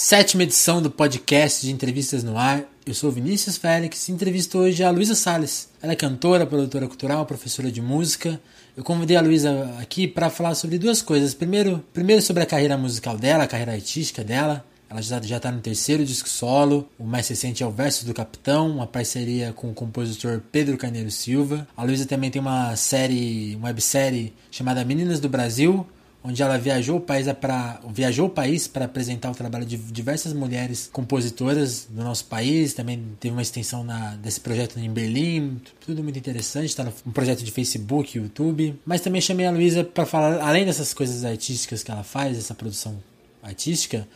Sétima edição do podcast de entrevistas no ar. Eu sou Vinícius Félix e entrevisto hoje a Luísa Salles. Ela é cantora, produtora cultural, professora de música. Eu convidei a Luísa aqui para falar sobre duas coisas. Primeiro, primeiro sobre a carreira musical dela, a carreira artística dela. Ela já está no terceiro disco solo. O mais recente é o Versos do Capitão, uma parceria com o compositor Pedro Carneiro Silva. A Luísa também tem uma série, uma websérie chamada Meninas do Brasil, onde ela viajou o país para viajou o país para apresentar o trabalho de diversas mulheres compositoras do nosso país. Também teve uma extensão na, desse projeto em Berlim, tudo muito interessante. Está um projeto de Facebook, YouTube. Mas também chamei a Luísa para falar, além dessas coisas artísticas que ela faz, essa produção artística,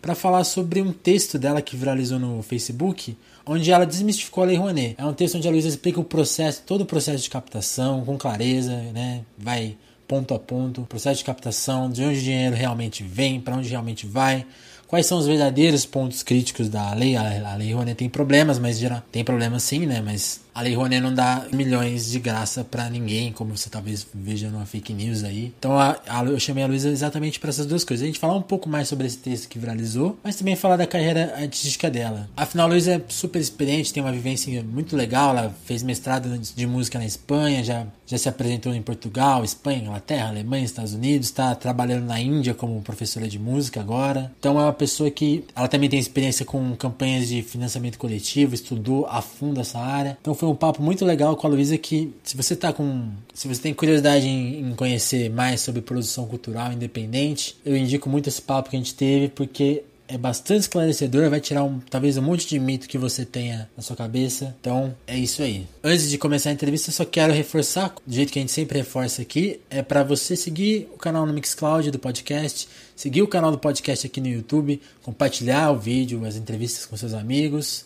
para falar sobre um texto dela que viralizou no Facebook, onde ela desmistificou a Lei Rouanet. É um texto onde a Luísa explica o processo, todo o processo de captação com clareza, né? Vai ponto a ponto, processo de captação, de onde o dinheiro realmente vem, para onde realmente vai, quais são os verdadeiros pontos críticos da lei. A, a Lei Rouanet tem problemas, mas geral, tem problemas sim, né? Mas a Lei Rouanet não dá milhões de graça para ninguém, como você talvez veja numa fake news aí. Então a, a, eu chamei a Luísa exatamente para essas duas coisas. A gente falar um pouco mais sobre esse texto que viralizou, mas também falar da carreira artística dela. Afinal, a Luísa é super experiente, tem uma vivência muito legal. Ela fez mestrado de música na Espanha, já, já se apresentou em Portugal, Espanha, Inglaterra, Alemanha, Estados Unidos, está trabalhando na Índia como professora de música agora. Então é uma pessoa que ela também tem experiência com campanhas de financiamento coletivo, estudou a fundo essa área. Então foi um papo muito legal com a Luísa que se você tá com. Se você tem curiosidade em, em, conhecer mais sobre produção cultural independente, eu indico muito esse papo que a gente teve, porque é bastante esclarecedor, vai tirar um, talvez um monte de mito que você tenha na sua cabeça. Então, é isso aí. Antes de começar a entrevista, eu só quero reforçar, do jeito que a gente sempre reforça aqui, é para você seguir o canal no Mixcloud do podcast, seguir o canal do podcast aqui no YouTube, compartilhar o vídeo, as entrevistas com seus amigos.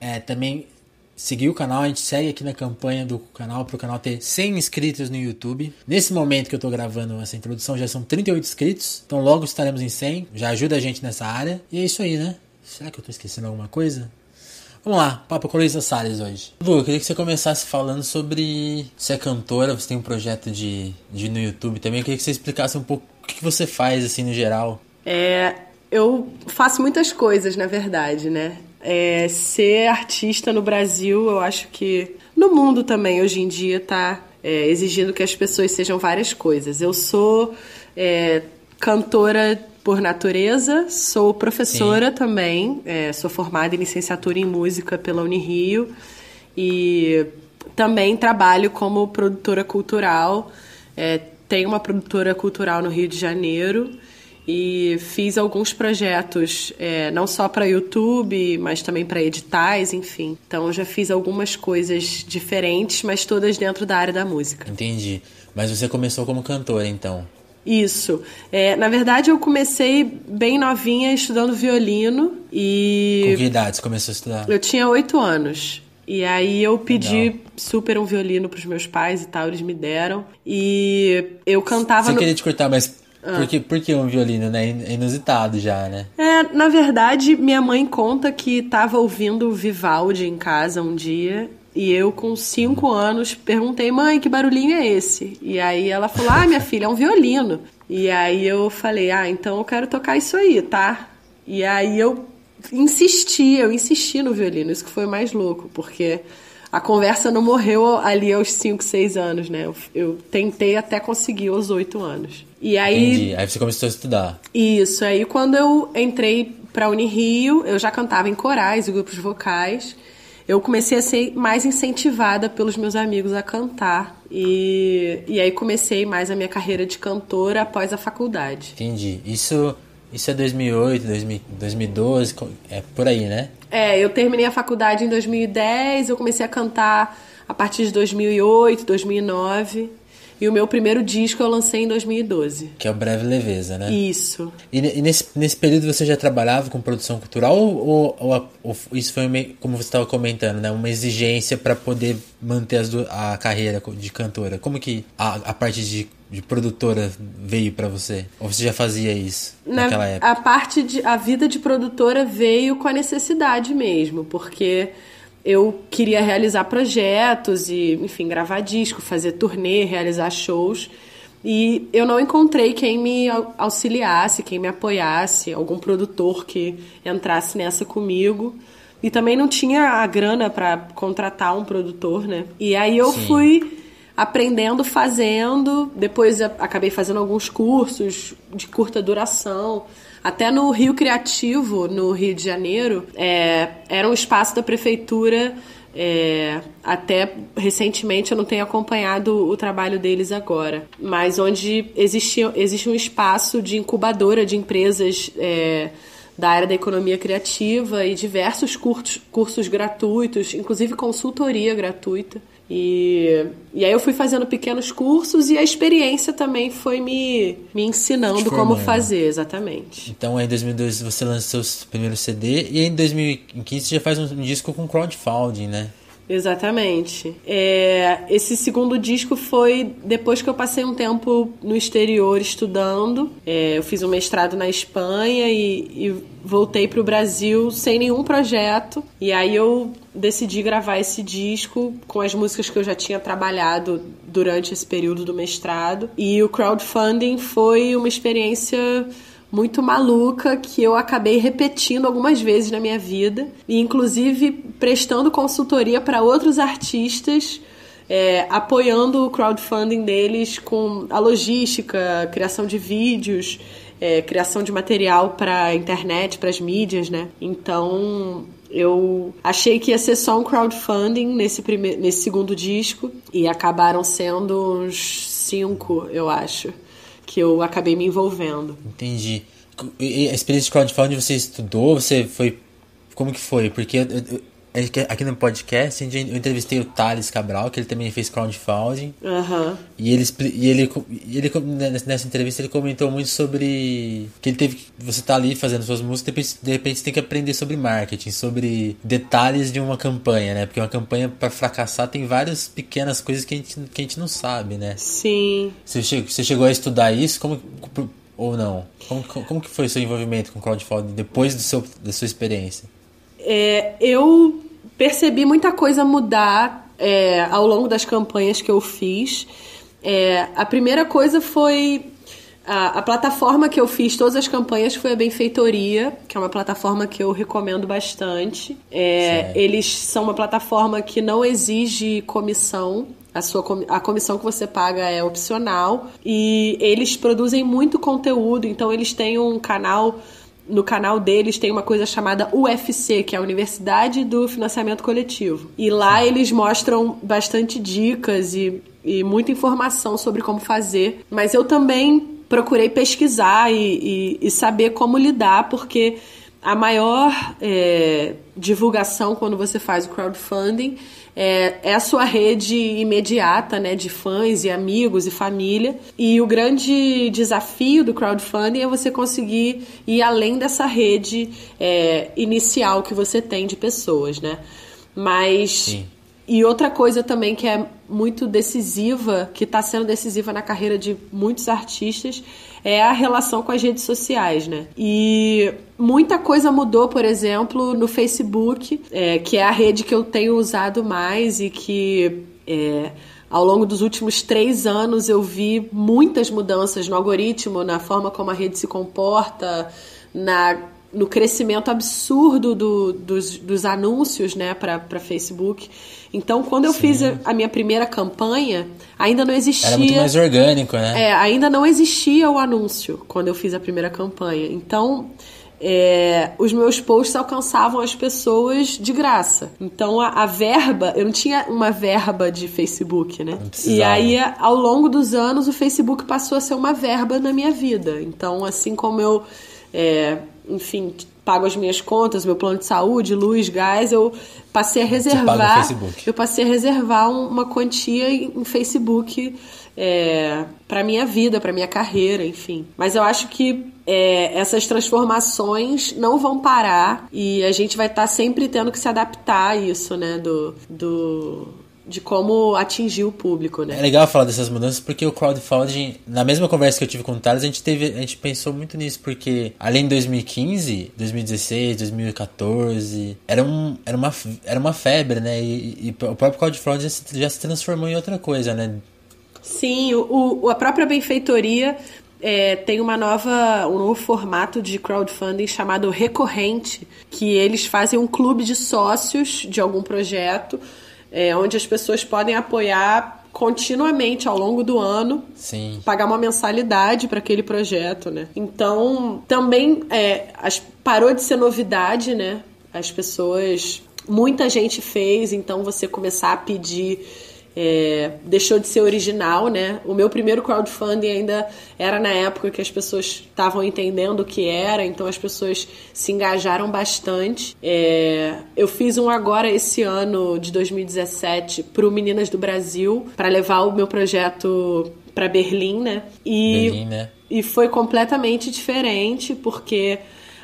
É, também seguir o canal, a gente segue aqui na campanha do canal para o canal ter 100 inscritos no YouTube. Nesse momento que eu estou gravando essa introdução já são 38 inscritos, então logo estaremos em 100, já ajuda a gente nessa área. E é isso aí, né? Será que eu estou esquecendo alguma coisa? Vamos lá, papo com Luísa Salles hoje. Lu, eu queria que você começasse falando sobre. Você é cantora, você tem um projeto de, de no YouTube também. Eu queria que você explicasse um pouco o que você faz, assim, no geral. É, eu faço muitas coisas, na verdade, né? É, ser artista no Brasil, eu acho que no mundo também hoje em dia está é, exigindo que as pessoas sejam várias coisas. Eu sou é, cantora por natureza, sou professora Sim. também, é, sou formada em licenciatura em música pela Unirio e também trabalho como produtora cultural. É, tenho uma produtora cultural no Rio de Janeiro e fiz alguns projetos, é, não só para YouTube, mas também para editais, enfim. Então já fiz algumas coisas diferentes, mas todas dentro da área da música. Entendi. Mas você começou como cantora, então? Isso. É, na verdade, eu comecei bem novinha estudando violino e. Com que idade você começou a estudar? Eu tinha oito anos. E aí eu pedi Legal. super um violino para os meus pais e tal, eles me deram. E eu cantava. Você no... queria te cortar, mas ah. Porque, porque um violino, né? É inusitado já, né? É, na verdade, minha mãe conta que estava ouvindo Vivaldi em casa um dia e eu, com cinco anos, perguntei, mãe, que barulhinho é esse? E aí ela falou, ah, minha filha, é um violino. E aí eu falei, ah, então eu quero tocar isso aí, tá? E aí eu insisti, eu insisti no violino, isso que foi mais louco, porque a conversa não morreu ali aos 5, 6 anos, né? Eu, eu, tentei até conseguir aos 8 anos. E aí. Entendi. Aí você começou a estudar. Isso. Aí quando eu entrei pra Unirio, eu já cantava em corais e grupos vocais. Eu comecei a ser mais incentivada pelos meus amigos a cantar. E, e aí comecei mais a minha carreira de cantora após a faculdade. Entendi. Isso isso é 2008, 2012, é por aí, né? É, eu terminei a faculdade em 2010, eu comecei a cantar a partir de 2008, 2009. E o meu primeiro disco eu lancei em 2012. Que é o Breve Leveza, né? Isso. E, e nesse, nesse período você já trabalhava com produção cultural ou, ou, ou isso foi, meio, como você estava comentando, né? Uma exigência para poder manter as, a carreira de cantora? Como que a, a parte de de produtora veio para você? Ou você já fazia isso Na, naquela época? A parte de a vida de produtora veio com a necessidade mesmo, porque eu queria realizar projetos e, enfim, gravar disco, fazer turnê, realizar shows. E eu não encontrei quem me auxiliasse, quem me apoiasse, algum produtor que entrasse nessa comigo. E também não tinha a grana para contratar um produtor, né? E aí eu Sim. fui aprendendo, fazendo. Depois acabei fazendo alguns cursos de curta duração. Até no Rio Criativo, no Rio de Janeiro, é, era um espaço da prefeitura é, até recentemente eu não tenho acompanhado o trabalho deles agora, mas onde existe, existe um espaço de incubadora de empresas é, da área da economia criativa e diversos cursos, cursos gratuitos, inclusive consultoria gratuita. E, e aí eu fui fazendo pequenos cursos e a experiência também foi me, me ensinando como fazer, exatamente. Então aí em 2012 você lançou seu primeiro CD e em 2015 você já faz um disco com crowdfunding, né? Exatamente. É, esse segundo disco foi depois que eu passei um tempo no exterior estudando. É, eu fiz um mestrado na Espanha e, e voltei para o Brasil sem nenhum projeto. E aí eu decidi gravar esse disco com as músicas que eu já tinha trabalhado durante esse período do mestrado. E o crowdfunding foi uma experiência muito maluca que eu acabei repetindo algumas vezes na minha vida e inclusive prestando consultoria para outros artistas é, apoiando o crowdfunding deles com a logística, criação de vídeos, é, criação de material para internet, para as mídias, né? Então eu achei que ia ser só um crowdfunding nesse, primeiro, nesse segundo disco e acabaram sendo uns cinco, eu acho que eu acabei me envolvendo. Entendi. E a experiência de crowdfunding você estudou? Você foi. Como que foi? Porque aqui no podcast eu entrevistei o Thales Cabral, que ele também fez crowdfunding. Uhum. E ele, e ele, e ele nessa entrevista ele comentou muito sobre que ele teve você tá ali fazendo suas músicas, de repente você tem que aprender sobre marketing, sobre detalhes de uma campanha, né? Porque uma campanha para fracassar tem várias pequenas coisas que a gente, que a gente não sabe, né? Sim. Você chegou, você chegou a estudar isso? Como ou não? Como, como que foi o seu envolvimento com crowdfunding depois do seu, da sua experiência? É, eu percebi muita coisa mudar é, ao longo das campanhas que eu fiz. É, a primeira coisa foi a, a, plataforma que eu fiz todas as campanhas foi a Benfeitoria, que é uma plataforma que eu recomendo bastante. É, eles são uma plataforma que não exige comissão. A, sua, a comissão que você paga é opcional e eles produzem muito conteúdo, então eles têm um canal no canal deles tem uma coisa chamada UFC, que é a Universidade do Financiamento Coletivo. E lá eles mostram bastante dicas e, e muita informação sobre como fazer. Mas eu também procurei pesquisar e, e, e saber como lidar, porque a maior é, divulgação quando você faz o crowdfunding é, é, a sua rede imediata, né, de fãs e amigos e família. E o grande desafio do crowdfunding é você conseguir ir além dessa rede é, inicial que você tem de pessoas, né? Mas Sim. E outra coisa também que é muito decisiva, que está sendo decisiva na carreira de muitos artistas, é a relação com as redes sociais, né? E muita coisa mudou, por exemplo, no Facebook, é, que é a rede que eu tenho usado mais e que é, ao longo dos últimos três anos eu vi muitas mudanças no algoritmo, na forma como a rede se comporta, na no crescimento absurdo do, dos, dos anúncios né, para Facebook. Então, quando eu Sim. fiz a, a, minha primeira campanha, ainda não existia. Era muito mais orgânico, né? É, ainda não existia o anúncio quando eu fiz a primeira campanha. Então. É, os meus posts alcançavam as pessoas de graça. Então a, a, verba, eu não tinha uma verba de Facebook, né? E aí, ao longo dos anos, o Facebook passou a ser uma verba na minha vida. Então, assim como eu é, enfim, pago as minhas contas, meu plano de saúde, luz, gás, eu passei a reservar. Eu passei a reservar uma quantia em Facebook é, para minha vida, para minha carreira, enfim. Mas eu acho que é, essas transformações não vão parar e a gente vai estar tá sempre tendo que se adaptar a isso, né? Do, do de como atingir o público, né? É legal falar dessas mudanças porque o crowdfunding, na mesma conversa que eu tive com o Thales, a gente teve, a gente pensou muito nisso porque além de 2015, 2016, 2014, era um era uma era uma febre, né? E, e o próprio crowdfunding já se, já se transformou em outra coisa, né? Sim, o, o a própria benfeitoria é, tem uma nova, um novo formato de crowdfunding chamado recorrente, que eles fazem um clube de sócios de algum projeto, é, onde as pessoas podem apoiar continuamente ao longo do ano, Sim. pagar uma mensalidade para aquele projeto, né? Então, também é, as, parou de ser novidade, né? As pessoas, muita gente fez, então você começar a pedir é, deixou de ser original, né? O meu primeiro crowdfunding ainda era na época que as pessoas estavam entendendo o que era, então as pessoas se engajaram bastante. É, eu fiz um agora esse ano de 2017 para o Meninas do Brasil para levar o meu projeto para Berlim, né? E, Berlim, né? E foi completamente diferente porque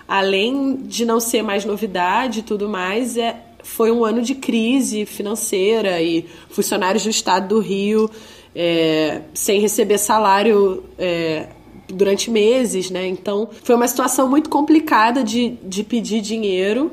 além de não ser mais novidade e tudo mais, é foi um ano de crise financeira e funcionários do estado do Rio é, sem receber salário é, durante meses, né? Então foi uma situação muito complicada de, de pedir dinheiro,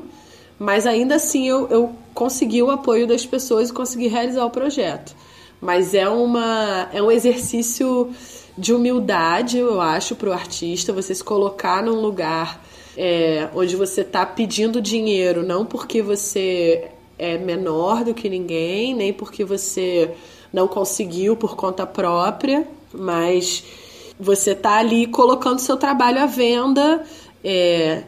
mas ainda assim eu, eu consegui o apoio das pessoas e consegui realizar o projeto. Mas é, uma, é um exercício de humildade, eu acho, para o artista, você se colocar num lugar é, onde você está pedindo dinheiro não porque você é menor do que ninguém, nem porque você não conseguiu por conta própria, mas você está ali colocando seu trabalho à venda é,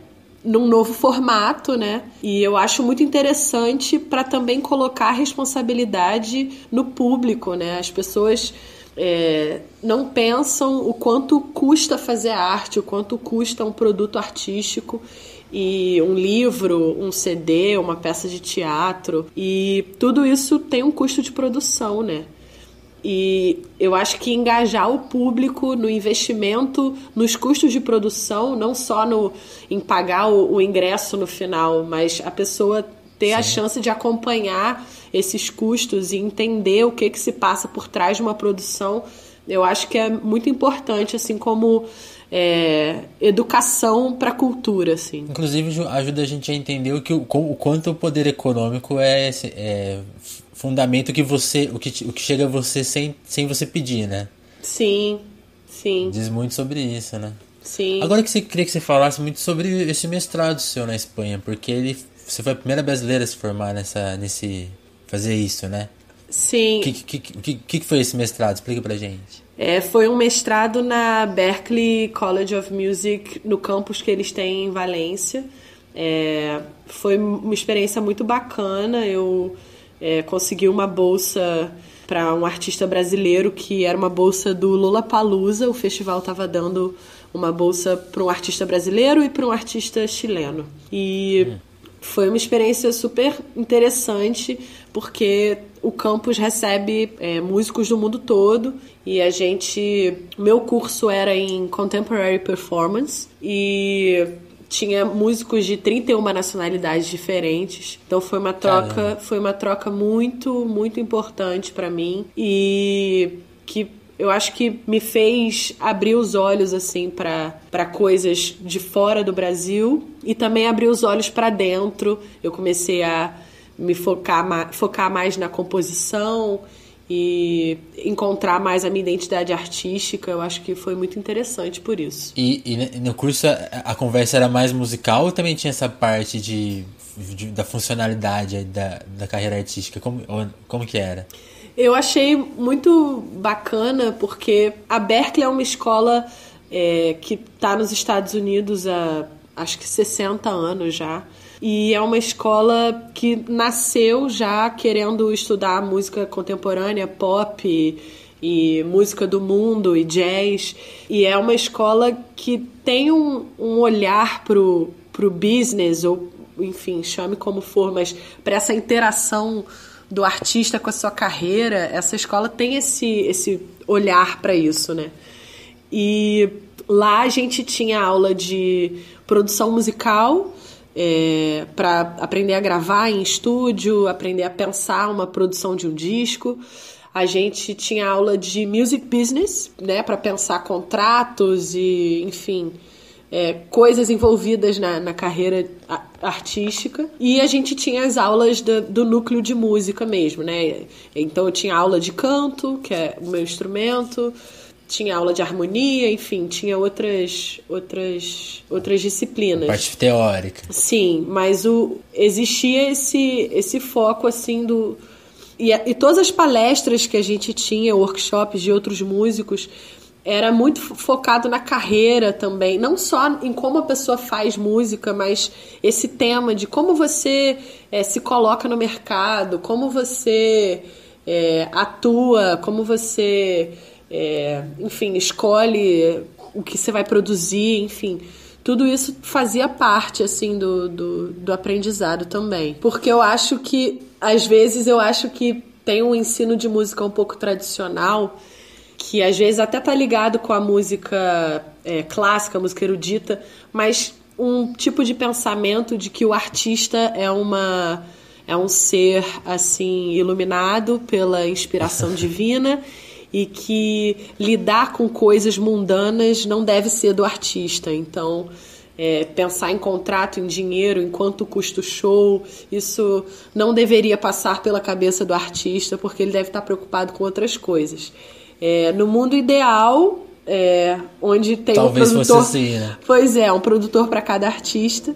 num novo formato, né? E eu acho muito interessante para também colocar a responsabilidade no público, né? As pessoas é, não pensam o quanto custa fazer arte, o quanto custa um produto artístico e um livro, um CD, uma peça de teatro e tudo isso tem um custo de produção, né? E eu acho que engajar o público no investimento, nos custos de produção, não só no, em pagar o, o ingresso no final, mas a pessoa ter Sim. a chance de acompanhar esses custos e entender o que, que se passa por trás de uma produção, eu acho que é muito importante, assim como é, educação para a cultura, assim. Inclusive ajuda a gente a entender o, que, o, o quanto o poder econômico é, é fundamento que você, o que, o que chega a você sem, sem você pedir, né? Sim, sim. Diz muito sobre isso, né? Sim. Agora que você queria que você falasse muito sobre esse mestrado seu na Espanha, porque ele você foi a primeira brasileira a se formar nessa, nesse. fazer isso, né? Sim. O que, que, que, que, foi esse mestrado? Explica pra gente. É, foi um mestrado na Berklee College of Music, no campus que eles têm em Valência. É, foi uma experiência muito bacana. Eu é, consegui uma bolsa para um artista brasileiro que era uma bolsa do Lollapalooza. O festival estava dando uma bolsa para um artista brasileiro e para um artista chileno. E hum foi uma experiência super interessante porque o campus recebe é, músicos do mundo todo e a gente meu curso era em contemporary performance e tinha músicos de 31 nacionalidades diferentes. Então foi uma troca, Caramba. foi uma troca muito, muito importante para mim e que eu acho que me fez abrir os olhos assim para coisas de fora do Brasil e também abrir os olhos para dentro. Eu comecei a me focar, focar mais na composição e encontrar mais a minha identidade artística. Eu acho que foi muito interessante por isso. E, e no curso a, a, conversa era mais musical ou também tinha essa parte de, de da funcionalidade da, da carreira artística? Como, como que era? Eu achei muito bacana porque a Berkeley é uma escola é, que está nos Estados Unidos há acho que 60 anos já. E é uma escola que nasceu já querendo estudar música contemporânea, pop e, e música do mundo e jazz. E é uma escola que tem um, um olhar pro, pro business, ou enfim, chame como for, mas para essa interação do artista com a sua carreira, essa escola tem esse, esse olhar para isso, né? E lá a gente tinha aula de produção musical é, para aprender a gravar em estúdio, aprender a pensar uma produção de um disco. A gente tinha aula de music business, né, para pensar contratos e, enfim, é, coisas envolvidas na, na carreira artística. E a gente tinha as aulas do, do, núcleo de música mesmo, né? Então eu tinha aula de canto, que é o meu instrumento, tinha aula de harmonia, enfim, tinha outras outras outras disciplinas. Parte teórica. Sim, mas o existia esse esse foco assim do e, e todas as palestras que a gente tinha, workshops de outros músicos, era muito focado na carreira também, não só em como a pessoa faz música, mas esse tema de como você é, se coloca no mercado, como você é, atua, como você, é, enfim, escolhe o que você vai produzir, enfim. Tudo isso fazia parte, assim, do, do, do aprendizado também. Porque eu acho que, às vezes, eu acho que tem um ensino de música um pouco tradicional que às vezes até tá ligado com a música é, clássica, a música erudita, mas um tipo de pensamento de que o artista é uma é um ser assim iluminado pela inspiração divina e que lidar com coisas mundanas não deve ser do artista. Então, é, pensar em contrato, em dinheiro, em quanto custa o show, isso não deveria passar pela cabeça do artista, porque ele deve estar preocupado com outras coisas. É, no mundo ideal, é, onde tem Talvez um produtor. Fosse assim, né? Pois é, um produtor para cada artista.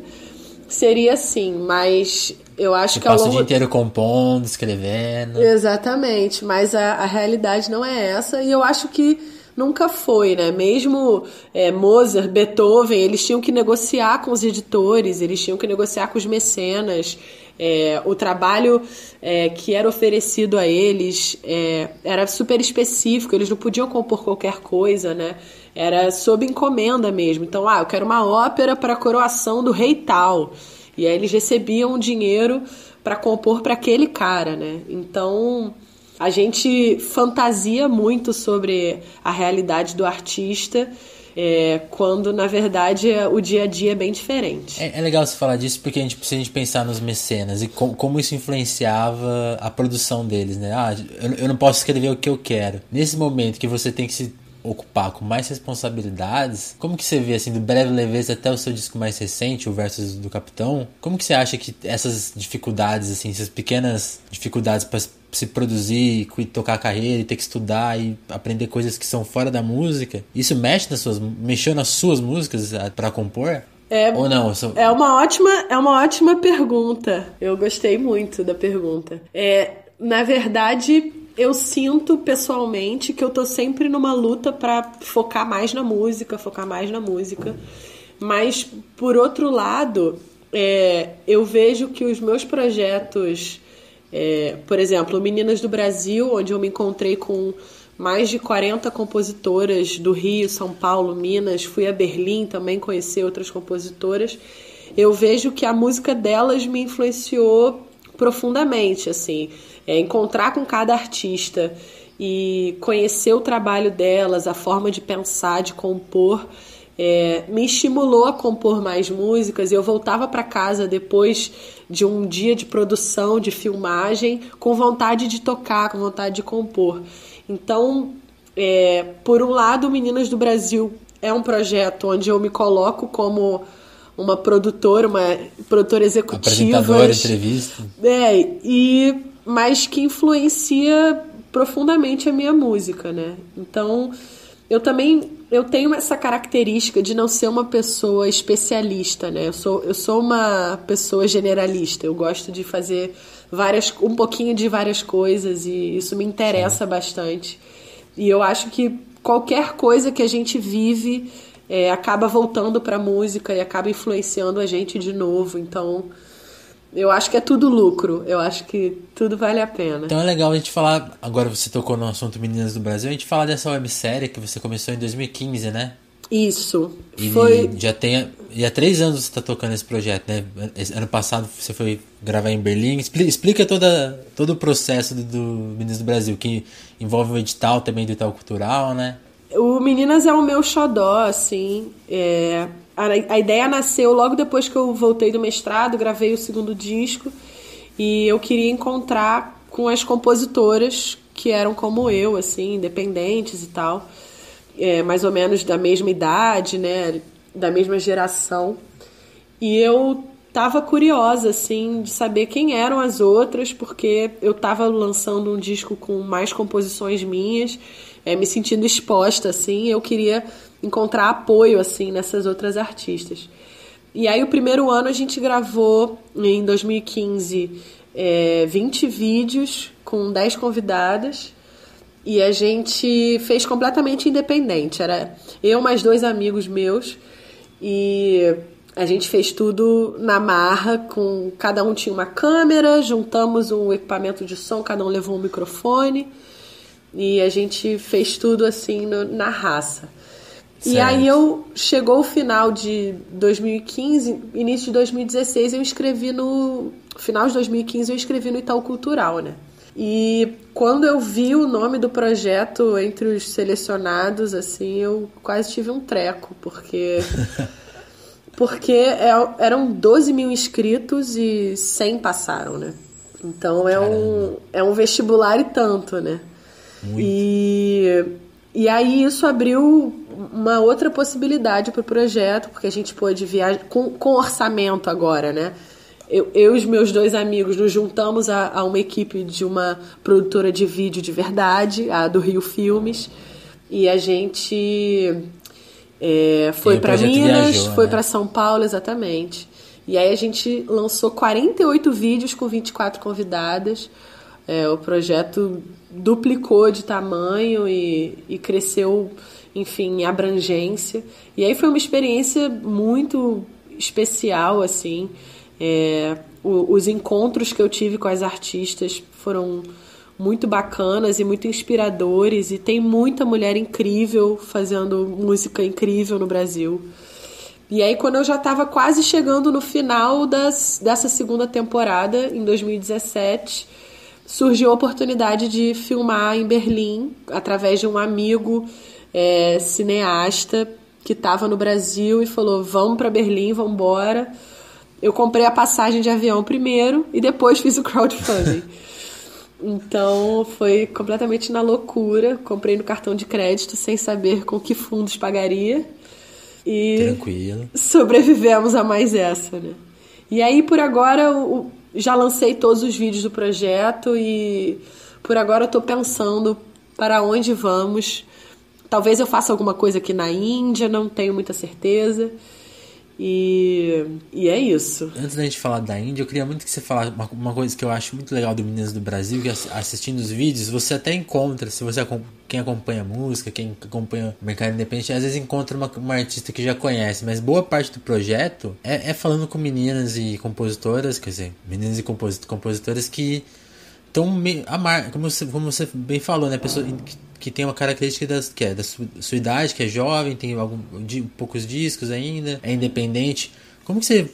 Seria assim, mas eu acho Você que ao passa longo... o dia inteiro compondo, escrevendo. Exatamente, mas a, a realidade não é essa e eu acho que nunca foi, né? Mesmo é, Mozart, Beethoven, eles tinham que negociar com os editores, eles tinham que negociar com os mecenas. É, o trabalho é, que era oferecido a eles é, era super específico, eles não podiam compor qualquer coisa, né? Era sob encomenda mesmo. Então, ah, eu quero uma ópera para a coroação do rei tal. E aí eles recebiam dinheiro para compor para aquele cara, né? Então, a gente fantasia muito sobre a realidade do artista é, quando na verdade o dia a dia é bem diferente. É, é legal você falar disso porque a gente precisa gente pensar nos mecenas e com, como isso influenciava a produção deles, né? Ah, eu, eu não posso escrever o que eu quero. Nesse momento que você tem que se ocupar com mais responsabilidades, como que você vê assim do breve leveza até o seu disco mais recente, o Versus do Capitão? Como que você acha que essas dificuldades assim, essas pequenas dificuldades se produzir, tocar a carreira e ter que estudar e aprender coisas que são fora da música, isso mexe nas suas, mexeu nas suas músicas para compor? É, Ou não? Sou... É uma ótima, é uma ótima pergunta. Eu gostei muito da pergunta. É, na verdade, eu sinto pessoalmente que eu tô sempre numa luta para focar mais na música, focar mais na música. Mas por outro lado, é, eu vejo que os meus projetos é, por exemplo, Meninas do Brasil, onde eu me encontrei com mais de 40 compositoras do Rio, São Paulo, Minas, fui a Berlim também conhecer outras compositoras. Eu vejo que a música delas me influenciou profundamente, assim, é, encontrar com cada artista e conhecer o trabalho delas, a forma de pensar, de compor, é, me estimulou a compor mais músicas. Eu voltava para casa depois de um dia de produção, de filmagem, com vontade de tocar, com vontade de compor. Então, é, por um lado, Meninas do Brasil é um projeto onde eu me coloco como uma produtora, uma produtora executiva. Apresentadora, entrevista. É, e, mas que influencia profundamente a minha música, né? Então, eu também eu tenho essa característica de não ser uma pessoa especialista, né? Eu sou, eu sou uma pessoa generalista. Eu gosto de fazer várias, um pouquinho de várias coisas e isso me interessa Sim. bastante. E eu acho que qualquer coisa que a gente vive é, acaba voltando para a música e acaba influenciando a gente de novo. Então, eu acho que é tudo lucro. Eu acho que tudo vale a pena. Então é legal a gente falar. Agora você tocou no assunto Meninas do Brasil. A gente falar dessa websérie que você começou em 2015, né? Isso. E foi... já tem. E há três anos você está tocando esse projeto, né? Ano passado você foi gravar em Berlim. Explica toda, todo o processo do, do Meninas do Brasil, que envolve o edital também do Itaú Cultural, né? O Meninas é o meu xodó, assim. É, a, a ideia nasceu logo depois que eu voltei do mestrado, gravei o segundo disco e eu queria encontrar com as compositoras que eram como eu, assim, independentes e tal, é, mais ou menos da mesma idade, né? da mesma geração. E eu tava curiosa, assim, de saber quem eram as outras, porque eu tava lançando um disco com mais composições minhas, é, me sentindo exposta, assim, eu queria encontrar apoio, assim, nessas outras artistas. E aí, o primeiro ano a gente gravou, em 2015, é, 20 vídeos com 10 convidadas. E a gente fez completamente independente. Era eu mais dois amigos meus. E a gente fez tudo na marra, com cada um tinha uma câmera, juntamos um equipamento de som, cada um levou um microfone e a gente fez tudo assim no, na raça. Certo. E aí eu chegou o final de 2015, início de 2016, eu escrevi no final de 2015 eu escrevi no Itaú Cultural, né? E quando eu vi o nome do projeto entre os selecionados, assim, eu quase tive um treco, porque porque é, eram 12 mil inscritos e 100 passaram, né? Então é um, é um vestibular e tanto, né? Muito. E, e aí isso abriu uma outra possibilidade para o projeto, porque a gente pôde viajar com, com orçamento agora, né? Eu, eu e os meus dois amigos nos juntamos a, a uma equipe de uma produtora de vídeo de verdade, a do Rio Filmes, e a gente é, foi para Minas, viajou, foi né? para São Paulo, exatamente. E aí a gente lançou 48 vídeos com 24 convidadas. É, o projeto duplicou de tamanho e, e cresceu, enfim, em abrangência. E aí foi uma experiência muito especial, assim. É, o, os encontros que eu tive com as artistas foram muito bacanas e muito inspiradores e tem muita mulher incrível fazendo música incrível no Brasil. E aí quando eu já estava quase chegando no final das, dessa segunda temporada, em 2017, surgiu a oportunidade de filmar em Berlim através de um amigo é, cineasta que estava no Brasil e falou: "Vamos para Berlim, vamos embora". Eu comprei a passagem de avião primeiro e depois fiz o crowdfunding. Então foi completamente na loucura. Comprei no cartão de crédito sem saber com que fundos pagaria. E Tranquilo. sobrevivemos a mais essa, né? E aí, por agora, já lancei todos os vídeos do projeto e por agora eu tô pensando para onde vamos. Talvez eu faça alguma coisa aqui na Índia, não tenho muita certeza. E, e é isso. Antes da gente falar da Índia, eu queria muito que você falasse uma, uma coisa que eu acho muito legal do Meninas do Brasil, que assistindo os vídeos, você até encontra, se você quem acompanha música, quem acompanha o mercado independente, às vezes encontra uma, uma artista que já conhece, mas boa parte do projeto é, é falando com meninas e compositoras, quer dizer, meninas e compositoras que estão como você, como você bem falou, né, pessoa que que tem uma característica das, que é da sua, sua idade, que é jovem, tem algum, de, poucos discos ainda, é independente. Como que você,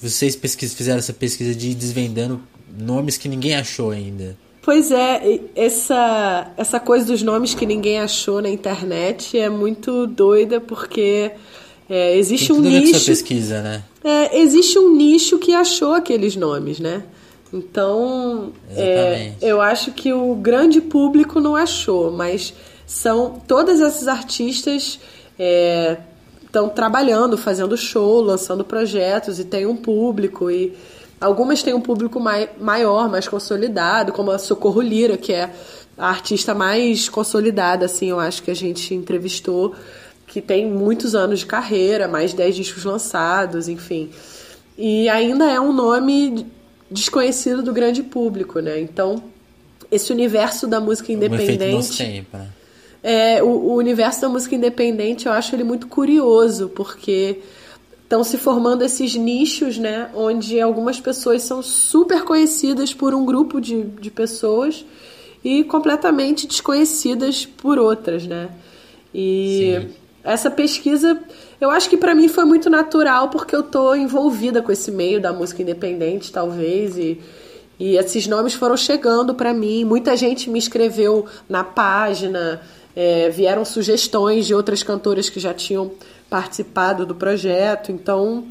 vocês pesquis, fizeram essa pesquisa de ir desvendando nomes que ninguém achou ainda? Pois é, essa, essa coisa dos nomes que ninguém achou na internet é muito doida porque é, existe um nicho. pesquisa, né? É, existe um nicho que achou aqueles nomes, né? Então, é, eu acho que o grande público não achou, mas são todas essas artistas estão é, trabalhando, fazendo show, lançando projetos e tem um público e algumas têm um público mai, maior, mais consolidado, como a Socorro Lira, que é a artista mais consolidada, assim, eu acho que a gente entrevistou, que tem muitos anos de carreira, mais de 10 discos lançados, enfim. E ainda é um nome desconhecido do grande público, né? Então, esse universo da música independente. Tempo, né? É, o, o, universo da música independente eu acho ele muito curioso, porque estão se formando esses nichos, né? Onde algumas pessoas são super conhecidas por um grupo de, de pessoas e completamente desconhecidas por outras, né? E Sim. essa pesquisa eu acho que para mim foi muito natural porque eu tô envolvida com esse meio da música independente, talvez, e, e esses nomes foram chegando para mim. Muita gente me escreveu na página, é, vieram sugestões de outras cantoras que já tinham participado do projeto, então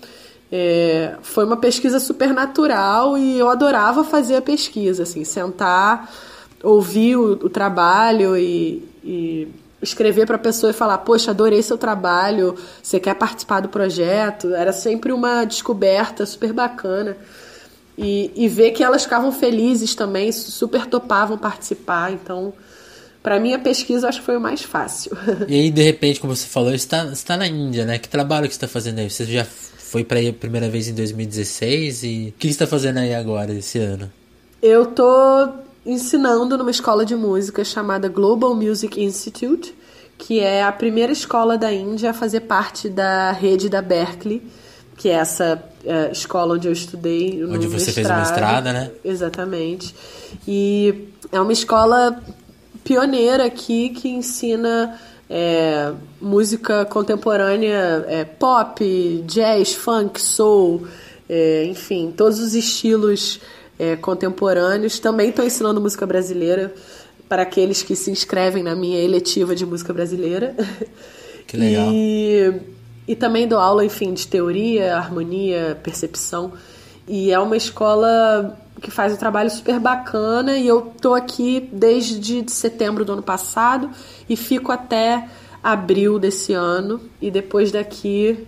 é, foi uma pesquisa super natural e eu adorava fazer a pesquisa, assim, sentar, ouvir o, o trabalho e, e escrever para a pessoa e falar: Poxa, adorei seu trabalho, você quer participar do projeto? Era sempre uma descoberta super bacana. E, e ver que elas ficavam felizes também, super topavam participar. Então, para mim, a pesquisa acho que foi o mais fácil. E aí, de repente, como você falou, você está tá na Índia, né? Que trabalho que você está fazendo aí? Você já foi para aí a primeira vez em 2016 e o que você está fazendo aí agora, esse ano? Eu tô ensinando numa escola de música chamada Global Music Institute, que é a primeira escola da Índia a fazer parte da rede da Berkeley, que é essa uh, escola onde eu estudei. Onde você mestrado. fez a mestrada, né? Exatamente. E é uma escola pioneira aqui que ensina é, música contemporânea, é, pop, jazz, funk, soul, é, enfim, todos os estilos é, contemporâneos. Também estou ensinando música brasileira para aqueles que se inscrevem na minha eletiva de música brasileira. Que legal. E, e também dou aula, enfim, de teoria, harmonia, percepção. E é uma escola que faz um trabalho super bacana e eu tô aqui desde setembro do ano passado e fico até abril desse ano e depois daqui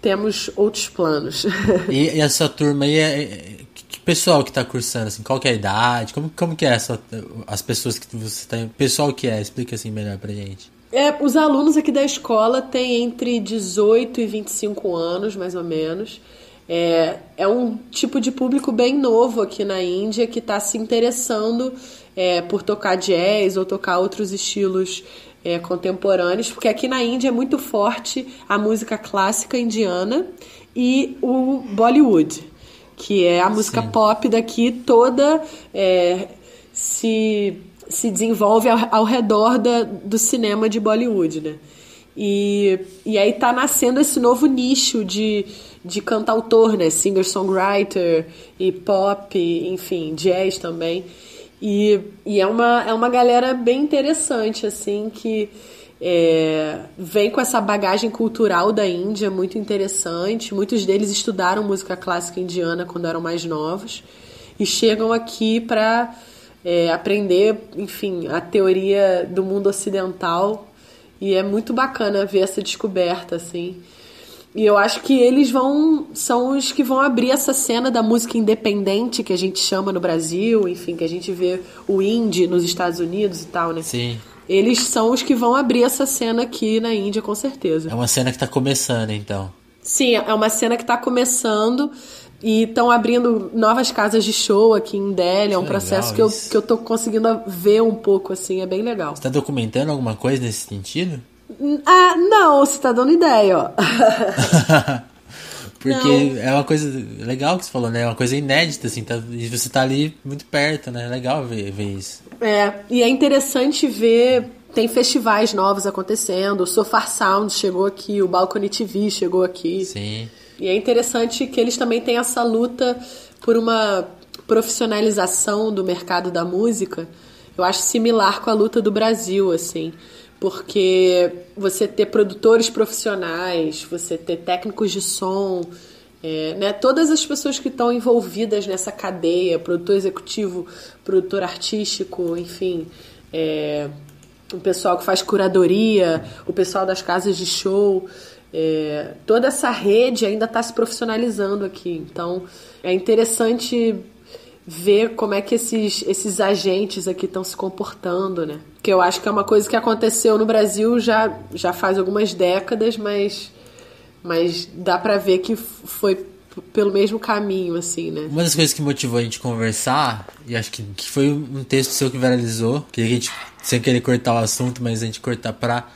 temos outros planos. E, e a sua turma aí é que pessoal que está cursando assim, qual que é a idade? Como, como que é essa as pessoas que você tem, pessoal que é? Explica assim melhor pra gente. É, os alunos aqui da escola têm entre 18 e 25 anos, mais ou menos. É, é um tipo de público bem novo aqui na Índia que está se interessando é, por tocar jazz ou tocar outros estilos é, contemporâneos, porque aqui na Índia é muito forte a música clássica indiana e o Bollywood, que é a música Sim. pop daqui toda é, se, se desenvolve ao, ao redor da, do cinema de Bollywood, né? E, e aí tá nascendo esse novo nicho de, de cantautor, né? Singer-songwriter e pop, enfim, jazz também. E, e é, uma, é uma galera bem interessante, assim, que é, vem com essa bagagem cultural da Índia muito interessante. Muitos deles estudaram música clássica indiana quando eram mais novos e chegam aqui para é, aprender, enfim, a teoria do mundo ocidental. E é muito bacana ver essa descoberta, assim. E eu acho que eles vão são os que vão abrir essa cena da música independente que a gente chama no Brasil, enfim, que a gente vê o indie nos Estados Unidos e tal, né? Sim. Eles são os que vão abrir essa cena aqui na Índia, com certeza. É uma cena que está começando, então. Sim, é uma cena que está começando e estão abrindo novas casas de show aqui em Delhi. É um processo que eu, que eu tô conseguindo ver um pouco, assim, é bem legal. Você está documentando alguma coisa nesse sentido? Ah, não, você tá dando ideia, ó. Porque não. é uma coisa legal que você falou, né? É uma coisa inédita, assim, tá, e você tá ali muito perto, né? É legal ver, ver isso. É, e é interessante ver. Tem festivais novos acontecendo, o Sofar Sound chegou aqui, o Balcony TV chegou aqui. Sim. E é interessante que eles também têm essa luta por uma profissionalização do mercado da música. Eu acho similar com a luta do Brasil, assim porque você ter produtores profissionais, você ter técnicos de som, é, né, todas as pessoas que estão envolvidas nessa cadeia, produtor executivo, produtor artístico, enfim, é, o pessoal que faz curadoria, o pessoal das casas de show, é, toda essa rede ainda está se profissionalizando aqui. Então é interessante ver como é que esses, esses agentes aqui estão se comportando, né? Que eu acho que é uma coisa que aconteceu no Brasil já, já faz algumas décadas, mas, mas dá para ver que foi pelo mesmo caminho, assim, né? Uma das coisas que motivou a gente conversar, e acho que, que foi um texto seu que viralizou, que a gente, sem querer cortar o assunto, mas a gente cortar pra...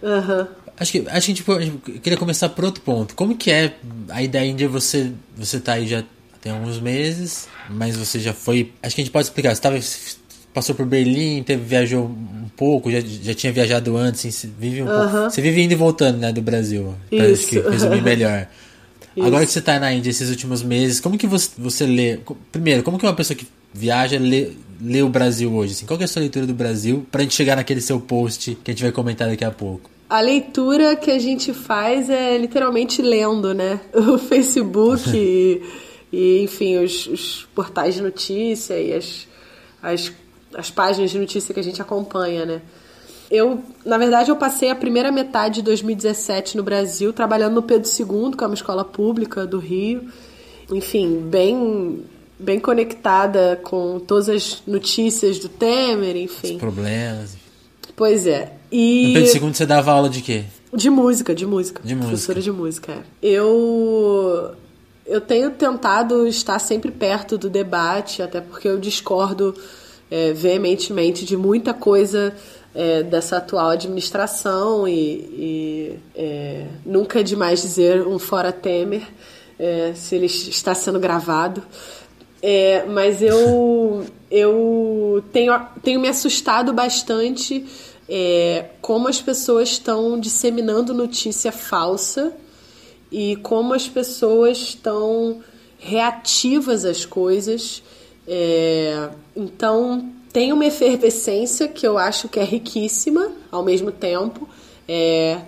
Uhum. Acho que, acho que a gente, a gente queria começar por outro ponto. Como que é a ideia índia você, você tá aí já tem alguns meses, mas você já foi. Acho que a gente pode explicar. Você tava, passou por Berlim, teve, viajou um pouco, já, já tinha viajado antes, assim, vive um pouco, você vive indo e voltando, né, do Brasil. Pra Isso. acho que resumir melhor. Isso. Agora que você está na Índia esses últimos meses, como que você, você lê? Primeiro, como que uma pessoa que viaja lê, lê o Brasil hoje? Assim, qual é a sua leitura do Brasil pra gente chegar naquele seu post que a gente vai comentar daqui a pouco? A leitura que a gente faz é literalmente lendo, né? O Facebook e, enfim, os, os portais de notícia e as, as, as páginas de notícia que a gente acompanha, né? Eu, na verdade, eu passei a primeira metade de 2017 no Brasil, trabalhando no Pedro II, que é uma escola pública do Rio. Enfim, bem bem conectada com todas as notícias do Temer, enfim. Os problemas. Pois é. E... No Pedro II você dava aula de quê? De música, de música. De música. Professora de música, é. Eu... Eu tenho tentado estar sempre perto do debate, até porque eu discordo é, veementemente de muita coisa é, dessa atual administração e, e é, nunca é demais dizer um fora Temer é, se ele está sendo gravado. É, mas eu, eu tenho, tenho me assustado bastante é, como as pessoas estão disseminando notícia falsa e como as pessoas estão reativas às coisas. É, então, tem uma efervescência que eu acho que é riquíssima ao mesmo tempo. É,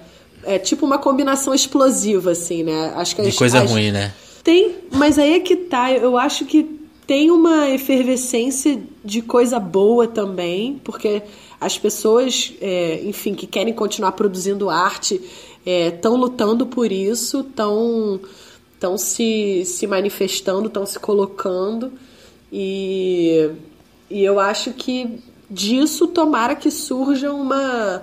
é tipo uma combinação explosiva, assim, né? Acho que De as, coisa as, ruim, né? Tem, mas aí é que tá. Eu acho que tem uma efervescência de coisa boa também, porque as pessoas, é, enfim, que querem continuar produzindo arte estão é, lutando por isso, estão estão se, se manifestando, estão se colocando e, e eu acho que disso tomara que surja uma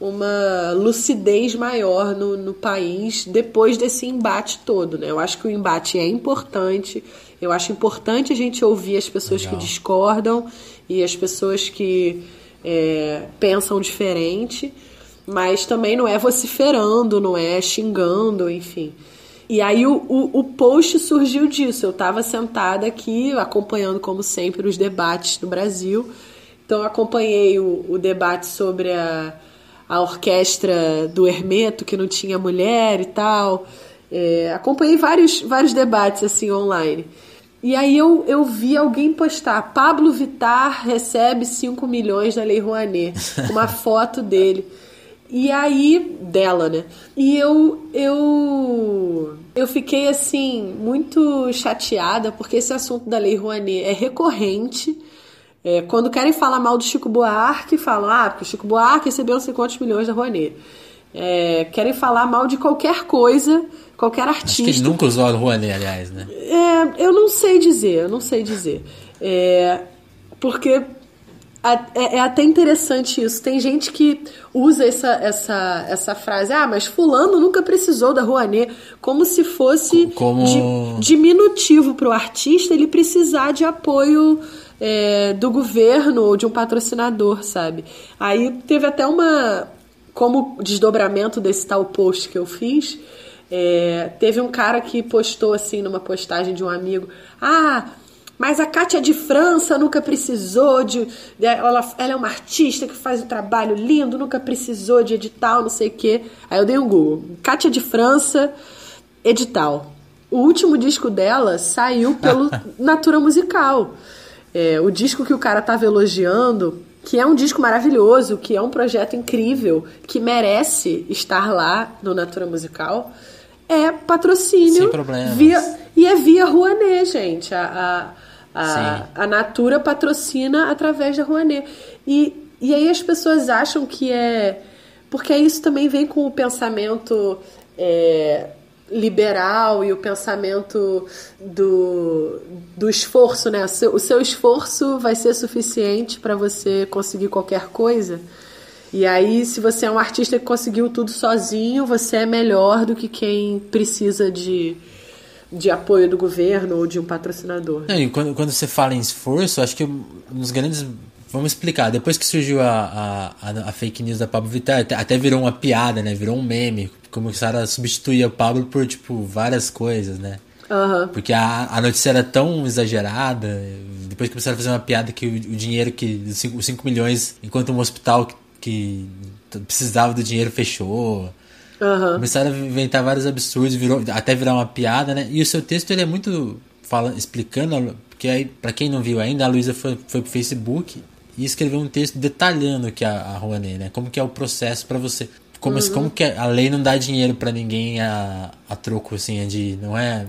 uma lucidez maior no, no país depois desse embate todo, né? Eu acho que o embate é importante, eu acho importante a gente ouvir as pessoas Legal. que discordam e as pessoas que é, pensam diferente, mas também não é vociferando, não é xingando, enfim. E aí o, o, o post surgiu disso. Eu estava sentada aqui acompanhando, como sempre, os debates no Brasil. Então acompanhei o, o debate sobre a, a orquestra do Hermeto, que não tinha mulher e tal. É, acompanhei vários, vários debates assim online. E aí eu, eu vi alguém postar: Pablo Vitar recebe 5 milhões da Lei Rouanet. Uma foto dele. E aí, dela, né? E eu, eu, eu fiquei assim, muito chateada, porque esse assunto da Lei Rouanet é recorrente. É, quando querem falar mal do Chico Buarque, falam, ah, porque o Chico Buarque recebeu não sei quantos milhões da Rouanet. É, querem falar mal de qualquer coisa, qualquer artista. Acho que ele nunca usou a Rouanet, aliás, né? É, eu não sei dizer, eu não sei dizer. É, porque é, é, até interessante isso. Tem gente que usa essa, essa, essa frase, ah, mas fulano nunca precisou da Rouanet, como se fosse como... Di, diminutivo para o artista ele precisar de apoio é, do governo ou de um patrocinador, sabe? Aí teve até uma, como desdobramento desse tal post que eu fiz, é, teve um cara que postou assim numa postagem de um amigo, ah mas a Kátia de França nunca precisou de. Ela, ela é uma artista que faz um trabalho lindo, nunca precisou de edital, não sei o quê. Aí eu dei um Google. Kátia de França, edital. O último disco dela saiu pelo Natura Musical. É, o disco que o cara tava elogiando, que é um disco maravilhoso, que é um projeto incrível, que merece estar lá no Natura Musical, é patrocínio. Sem problemas. Via, e é via Rouanet, gente. A, a a, a Natura patrocina através da Rouanet. E, e aí as pessoas acham que é. Porque isso também vem com o pensamento é, liberal e o pensamento do, do esforço, né? O seu, o seu esforço vai ser suficiente para você conseguir qualquer coisa. E aí, se você é um artista que conseguiu tudo sozinho, você é melhor do que quem precisa de de apoio do governo ou de um patrocinador. e quando, quando você fala em esforço, acho que nos grandes. Vamos explicar. Depois que surgiu a, a, a fake news da Pablo Vittar, até, até, virou uma piada, né? Virou um meme. Começaram a substituir o Pablo por, tipo, várias coisas, né? Uhum. Porque a, a notícia era tão exagerada. Depois começaram a fazer uma piada que o, o dinheiro que. Os 5 milhões, enquanto um hospital que, que precisava do dinheiro fechou. Uhum. Começaram a inventar vários absurdos, virou, até virar uma piada, né? E o seu texto ele é muito fala, explicando, porque aí, para quem não viu ainda, a Luísa foi, foi pro Facebook e escreveu um texto detalhando que a, a Rouanet, né? Como que é o processo para você como, uhum. como que a lei não dá dinheiro para ninguém a, a troco assim, é de não é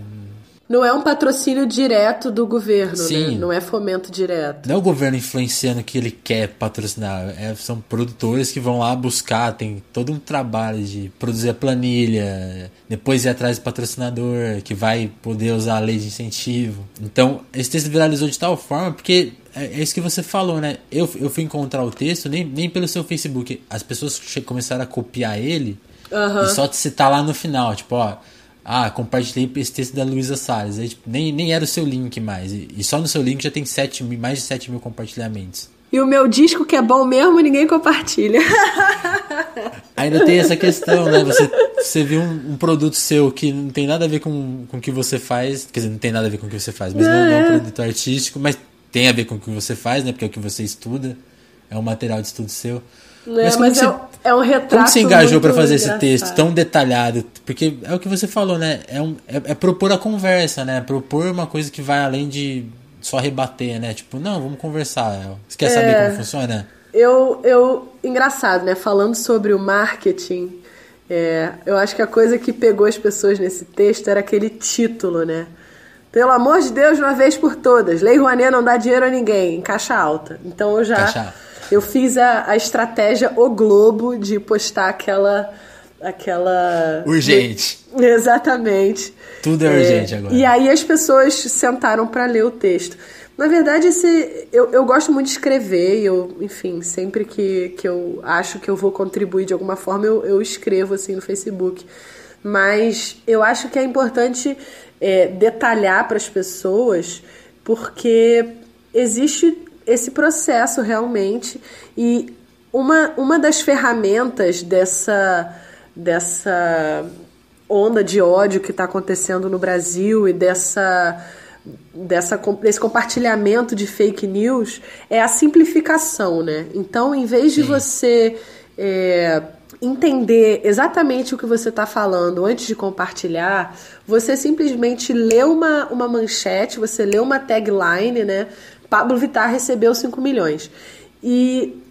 Não é um patrocínio direto do governo, né? Sim. Né? Não é fomento direto. Não é o governo influenciando que ele quer patrocinar. É, são produtores que vão lá buscar, tem todo um trabalho de produzir a planilha, depois ir atrás do patrocinador, que vai poder usar a lei de incentivo. Então, esse texto viralizou de tal forma, porque é, é isso que você falou, né? Eu, eu fui encontrar o texto, nem, nem pelo seu Facebook. As pessoas começaram a copiar ele uhum. e só te citar lá no final, tipo, ó ah, compartilhei esse texto da Luísa Salles. Aí, tipo, nem, nem era o seu link mais. E, só no seu link já tem 7 mil, mais de 7 mil compartilhamentos. E o meu disco que é bom mesmo, ninguém compartilha. Ainda tem essa questão, né? Você, você viu um, um, produto seu que não tem nada a ver com, com o que você faz. Quer dizer, não tem nada a ver com o que você faz, mas não, não é um é. produto artístico, mas tem a ver com o que você faz, né? Porque é o que você estuda. É um material de estudo seu. É, mas, mas é, você, é, um retrato. Como você engajou para fazer engraçado. esse texto tão detalhado? Porque é o que você falou, né? É, um, é, é, propor a conversa, né? Propor uma coisa que vai além de só rebater, né? Tipo, não, vamos conversar. Você quer saber é, como funciona? Eu, eu, engraçado, né? Falando sobre o marketing, é, eu acho que a coisa que pegou as pessoas nesse texto era aquele título, né? Pelo amor de Deus, uma vez por todas. Lei Rouanet não dá dinheiro a ninguém, em caixa alta. Então eu já. Caixa eu fiz a, a estratégia O Globo de postar aquela. aquela. Urgente. Exatamente. Tudo é, é urgente agora. E aí as pessoas sentaram para ler o texto. Na verdade, esse, eu, eu gosto muito de escrever, eu, enfim, sempre que, que eu acho que eu vou contribuir de alguma forma, eu, eu escrevo assim no Facebook. Mas eu acho que é importante é, detalhar para as pessoas, porque existe esse processo realmente. E uma, uma das ferramentas dessa, dessa onda de ódio que está acontecendo no Brasil e dessa, dessa, desse compartilhamento de fake news é a simplificação, né? Então, em vez de Sim. você é, entender exatamente o que você está falando antes de compartilhar, você simplesmente lê uma, uma manchete, você lê uma tagline, né? Pablo Vittar recebeu 5 milhões. E,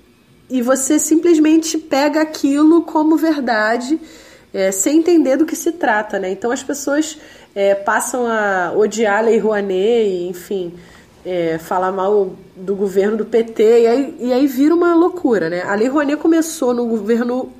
e você simplesmente pega aquilo como verdade, é, sem entender do que se trata, né? Então as pessoas é, passam a odiar a Lei Rouanet e, enfim, é, falar mal do governo do PT, e aí, e aí vira uma loucura, né? A Lei Rouanet começou no governo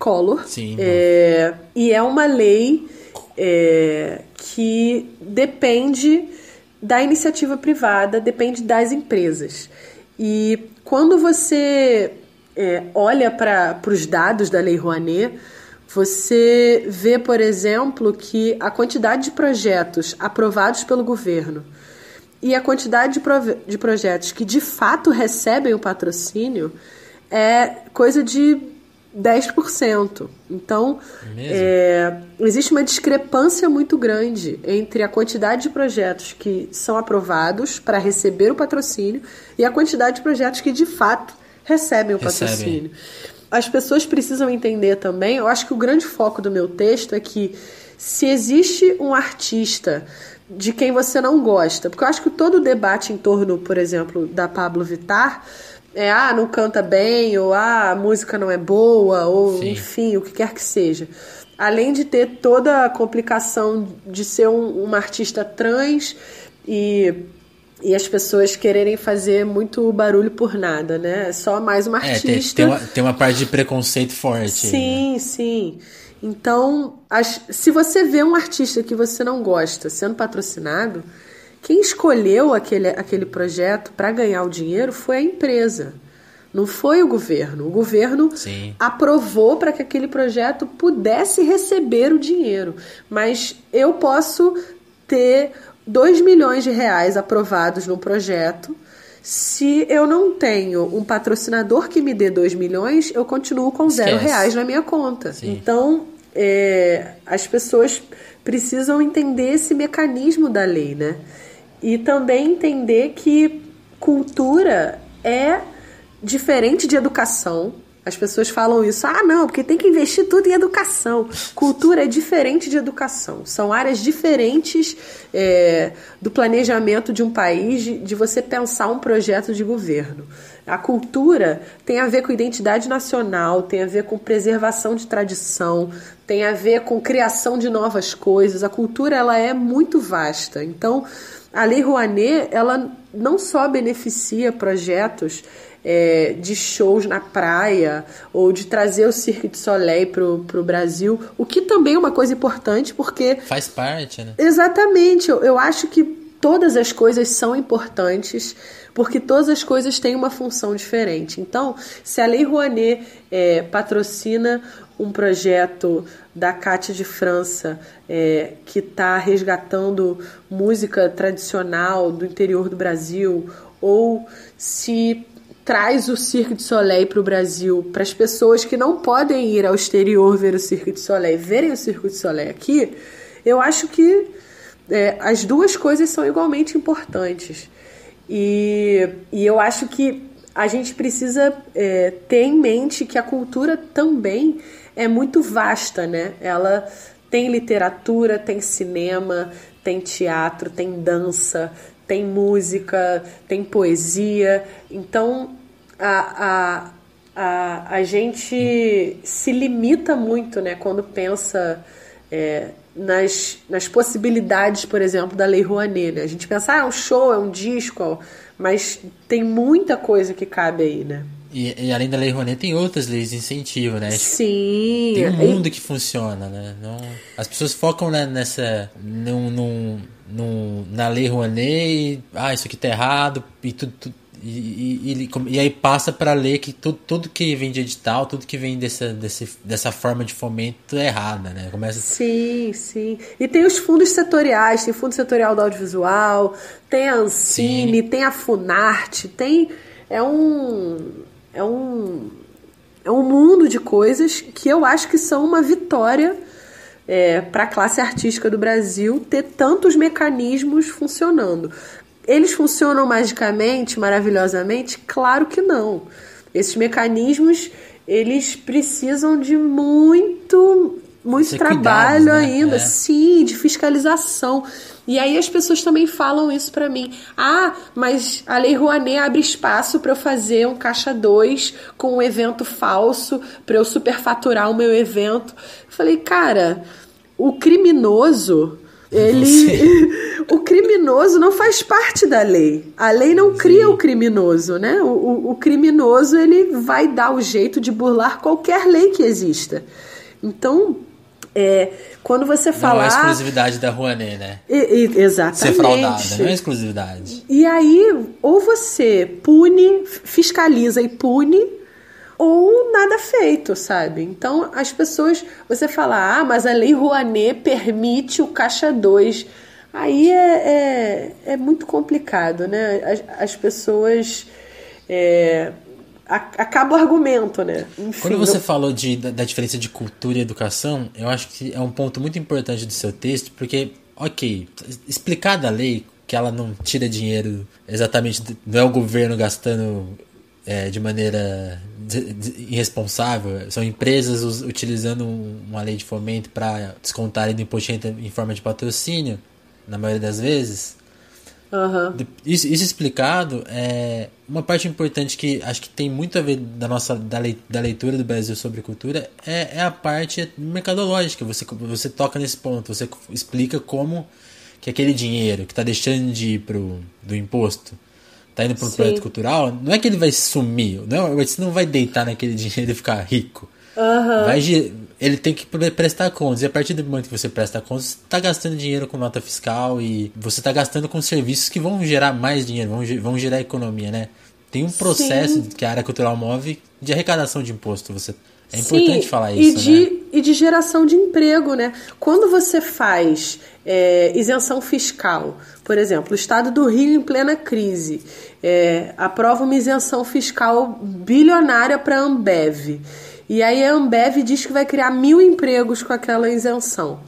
Collor. Sim. É, e é uma lei é, que depende da iniciativa privada, depende das empresas. E quando você é, olha para os dados da Lei Rouanet, você vê, por exemplo, que a quantidade de projetos aprovados pelo governo e a quantidade de, de projetos que de fato recebem o patrocínio é coisa de 10%. Então, é, existe uma discrepância muito grande entre a quantidade de projetos que são aprovados para receber o patrocínio e a quantidade de projetos que de fato recebem o Recebe. patrocínio. As pessoas precisam entender também, eu acho que o grande foco do meu texto é que se existe um artista de quem você não gosta, porque eu acho que todo o debate em torno, por exemplo, da Pablo Vittar é, ah, não canta bem, ou ah, a música não é boa, ou Sim. enfim, o que quer que seja. Além de ter toda a complicação de ser um, uma artista trans e, e as pessoas quererem fazer muito barulho por nada, né? É só mais uma artista. É, tem, tem, uma, tem uma parte de preconceito forte. Sim, né? sim. Então, as, se você vê um artista que você não gosta sendo patrocinado, quem escolheu aquele, aquele projeto para ganhar o dinheiro foi a empresa. Não foi o governo. O governo Sim. aprovou para que aquele projeto pudesse receber o dinheiro. Mas eu posso ter 2 milhões de reais aprovados no projeto. Se eu não tenho um patrocinador que me dê 2 milhões, eu continuo com Esquece. zero reais na minha conta. Sim. Então, é, as pessoas precisam entender esse mecanismo da lei, né? E também entender que cultura é diferente de educação. As pessoas falam isso, ah, não, porque tem que investir tudo em educação. Cultura é diferente de educação. São áreas diferentes é, do planejamento de um país, de, de você pensar um projeto de governo. A cultura tem a ver com identidade nacional, tem a ver com preservação de tradição, tem a ver com criação de novas coisas. A cultura ela é muito vasta. Então, a Lei Rouanet, ela não só beneficia projetos é, de shows na praia ou de trazer o Cirque du Soleil para o Brasil, o que também é uma coisa importante porque... Faz parte, né? Exatamente. Eu, eu acho que todas as coisas são importantes porque todas as coisas têm uma função diferente. Então, se a Lei Rouanet é, patrocina um projeto da Cátia de França é, que está resgatando música tradicional do interior do Brasil, ou se traz o Cirque du Soleil para o Brasil, para as pessoas que não podem ir ao exterior ver o Cirque du Soleil, verem o Cirque du Soleil aqui, eu acho que é, as duas coisas são igualmente importantes. E, e eu acho que a gente precisa é, ter em mente que a cultura também é muito vasta, né? Ela tem literatura, tem cinema, tem teatro, tem dança, tem música, tem poesia. Então a, a, a, a gente se limita muito né, quando pensa é, nas, nas possibilidades, por exemplo, da Lei Rouanet. Né? A gente pensa, ah, é um show, é um disco, mas tem muita coisa que cabe aí, né? E, e, além da Lei Rouanet, tem outras leis de incentivo, né? Sim. Tem um mundo que funciona, né? Não, as pessoas focam né, nessa. Num, num, num, na Lei Rouanet e. Ah, isso aqui tá errado. E tudo. tudo e, e, e, aí passa para ler que tudo, tudo que vem de edital, tudo que vem dessa, desse, dessa forma de fomento é errada, né? Começa... Sim, sim. E tem os fundos setoriais, tem fundo setorial do audiovisual, tem a Ancine, sim. tem a Funarte, tem. É um é um, é um mundo de coisas que eu acho que são uma vitória é, para a classe artística do Brasil ter tantos mecanismos funcionando. Eles funcionam magicamente, maravilhosamente? Claro que não. Esses mecanismos eles precisam de muito muito Ser trabalho cuidados, né? ainda, é. sim, de fiscalização. E aí as pessoas também falam isso para mim. Ah, mas a Lei Rouanet abre espaço para eu fazer um caixa 2 com um evento falso, para eu superfaturar o meu evento. Eu falei, cara, o criminoso ele o criminoso não faz parte da lei a lei não cria o criminoso né o, o, o, criminoso ele vai dar o jeito de burlar qualquer lei que exista então é, quando você falar. Não é exclusividade da Rouanet, né? E, e, exatamente. Ser fraudada, não é exclusividade. E aí, ou você pune, fiscaliza e pune, ou nada feito, sabe? Então, as pessoas. Você fala, ah, mas a lei Rouanet permite o caixa 2. Aí é, é, é, muito complicado, né? As, as pessoas. É, acaba o argumento, né? Enfim, Quando você falou de, da, da, diferença de cultura e educação, eu acho que é um ponto muito importante do seu texto, porque, ok, explicada a lei, que ela não tira dinheiro exatamente, não é o governo gastando é, de maneira irresponsável, são empresas utilizando uma lei de fomento para descontarem do imposto em forma de patrocínio, na maioria das vezes. Uhum. Isso, isso, explicado, é uma parte importante que acho que tem muito a ver da nossa da, da leitura do Brasil sobre cultura é, é a parte mercadológica. Você, você toca nesse ponto, você explica como que aquele dinheiro que está deixando de ir pro, do imposto está indo para o projeto cultural, não é que ele vai sumir, não, você não vai deitar naquele dinheiro e ficar rico. Uhum. Vai, ele tem que prestar contas. E a partir do momento que você presta contas, você está gastando dinheiro com nota fiscal e você está gastando com serviços que vão gerar mais dinheiro, vão, vão gerar economia, né? Tem um processo Sim. que a área cultural move de arrecadação de imposto. Você é importante Sim, falar isso, e de, né? E de geração de emprego, né? Quando você faz é, isenção fiscal, por exemplo, o Estado do Rio em plena crise é, aprova uma isenção fiscal bilionária para a Ambev. E aí a Ambev diz que vai criar mil empregos com aquela isenção.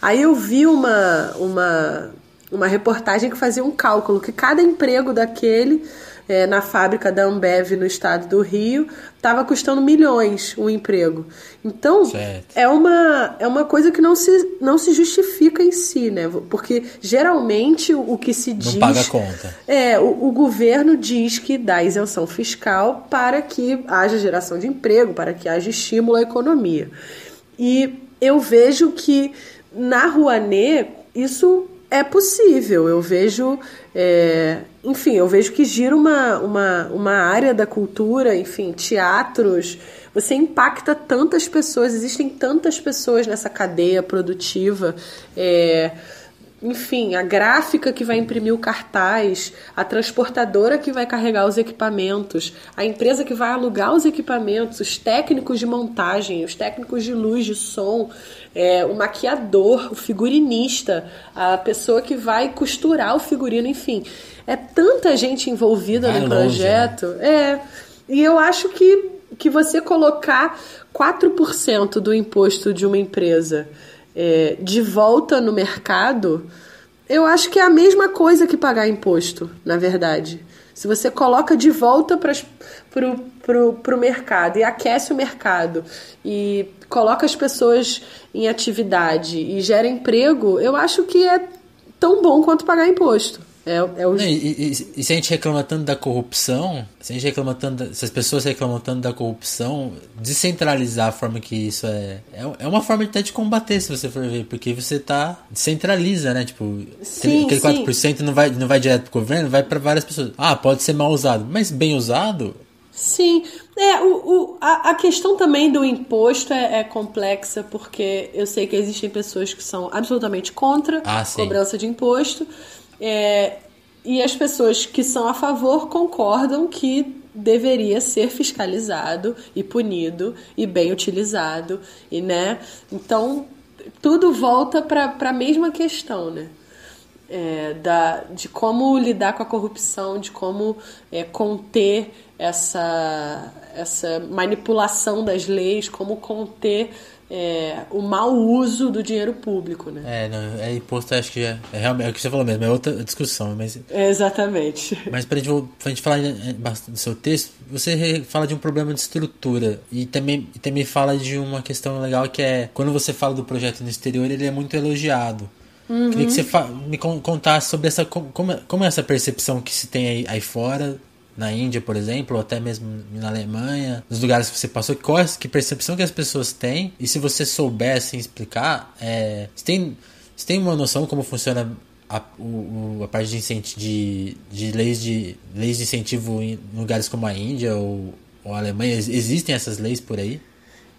Aí eu vi uma, uma, uma reportagem que fazia um cálculo que cada emprego daquele é, na fábrica da Ambev no estado do Rio estava custando milhões o um emprego. Então é uma, é uma coisa que não se, não se justifica em si, né? Porque geralmente o, que se diz. Não paga conta. É, o, o governo diz que dá isenção fiscal para que haja geração de emprego, para que haja estímulo à economia. E eu vejo que na Rouanet isso é possível. Eu vejo, é, enfim, eu vejo que gira uma, uma, uma área da cultura, enfim, teatros. Você impacta tantas pessoas, existem tantas pessoas nessa cadeia produtiva. É, enfim, a gráfica que vai imprimir o cartaz, a transportadora que vai carregar os equipamentos, a empresa que vai alugar os equipamentos, os técnicos de montagem, os técnicos de luz, de som, é, o maquiador, o figurinista, a pessoa que vai costurar o figurino, enfim. É tanta gente envolvida vai no longe, projeto. Né? É. E eu acho que, que você colocar 4% do imposto de uma empresa é, de volta no mercado, eu acho que é a mesma coisa que pagar imposto, na verdade. Se você coloca de volta para o mercado e aquece o mercado e coloca as pessoas em atividade e gera emprego, eu acho que é tão bom quanto pagar imposto. É, é o... e, e, e, se a gente reclama tanto da corrupção, se a gente reclama tanto, da, se as pessoas reclamam tanto da corrupção, descentralizar a forma que isso é, é, é uma forma até de combater, se você for ver, porque você tá descentraliza, né? Tipo, sim, aquele 4% sim. não vai não vai direto pro governo, vai para várias pessoas. Ah, pode ser mal usado, mas bem usado, Sim, é, o, o, a, a questão também do imposto é, é, complexa, porque eu sei que existem pessoas que são absolutamente contra ah, a cobrança de imposto, é, e as pessoas que são a favor concordam que deveria ser fiscalizado e punido e bem utilizado e né? Então tudo volta para a mesma questão né? É, da, de como lidar com a corrupção de como é, conter essa essa manipulação das leis como conter é, o mau uso do dinheiro público, né? É, não, é imposto, acho que é, é realmente é o que você falou mesmo, é outra discussão, mas... É exatamente. Mas pra gente, pra gente falar do seu texto, você fala de um problema de estrutura e também, também fala de uma questão legal que é, quando você fala do projeto no exterior, ele é muito elogiado. Uhum. Queria que você me contasse sobre essa como, como é essa percepção que se tem aí, aí fora na Índia, por exemplo, ou até mesmo na Alemanha, nos lugares que você passou, qual é, que percepção que as pessoas têm, e se você soubesse explicar, é, você, tem, você tem uma noção como funciona a, o, a parte de, de, de, leis de leis de incentivo em lugares como a Índia ou, ou a Alemanha? Existem essas leis por aí?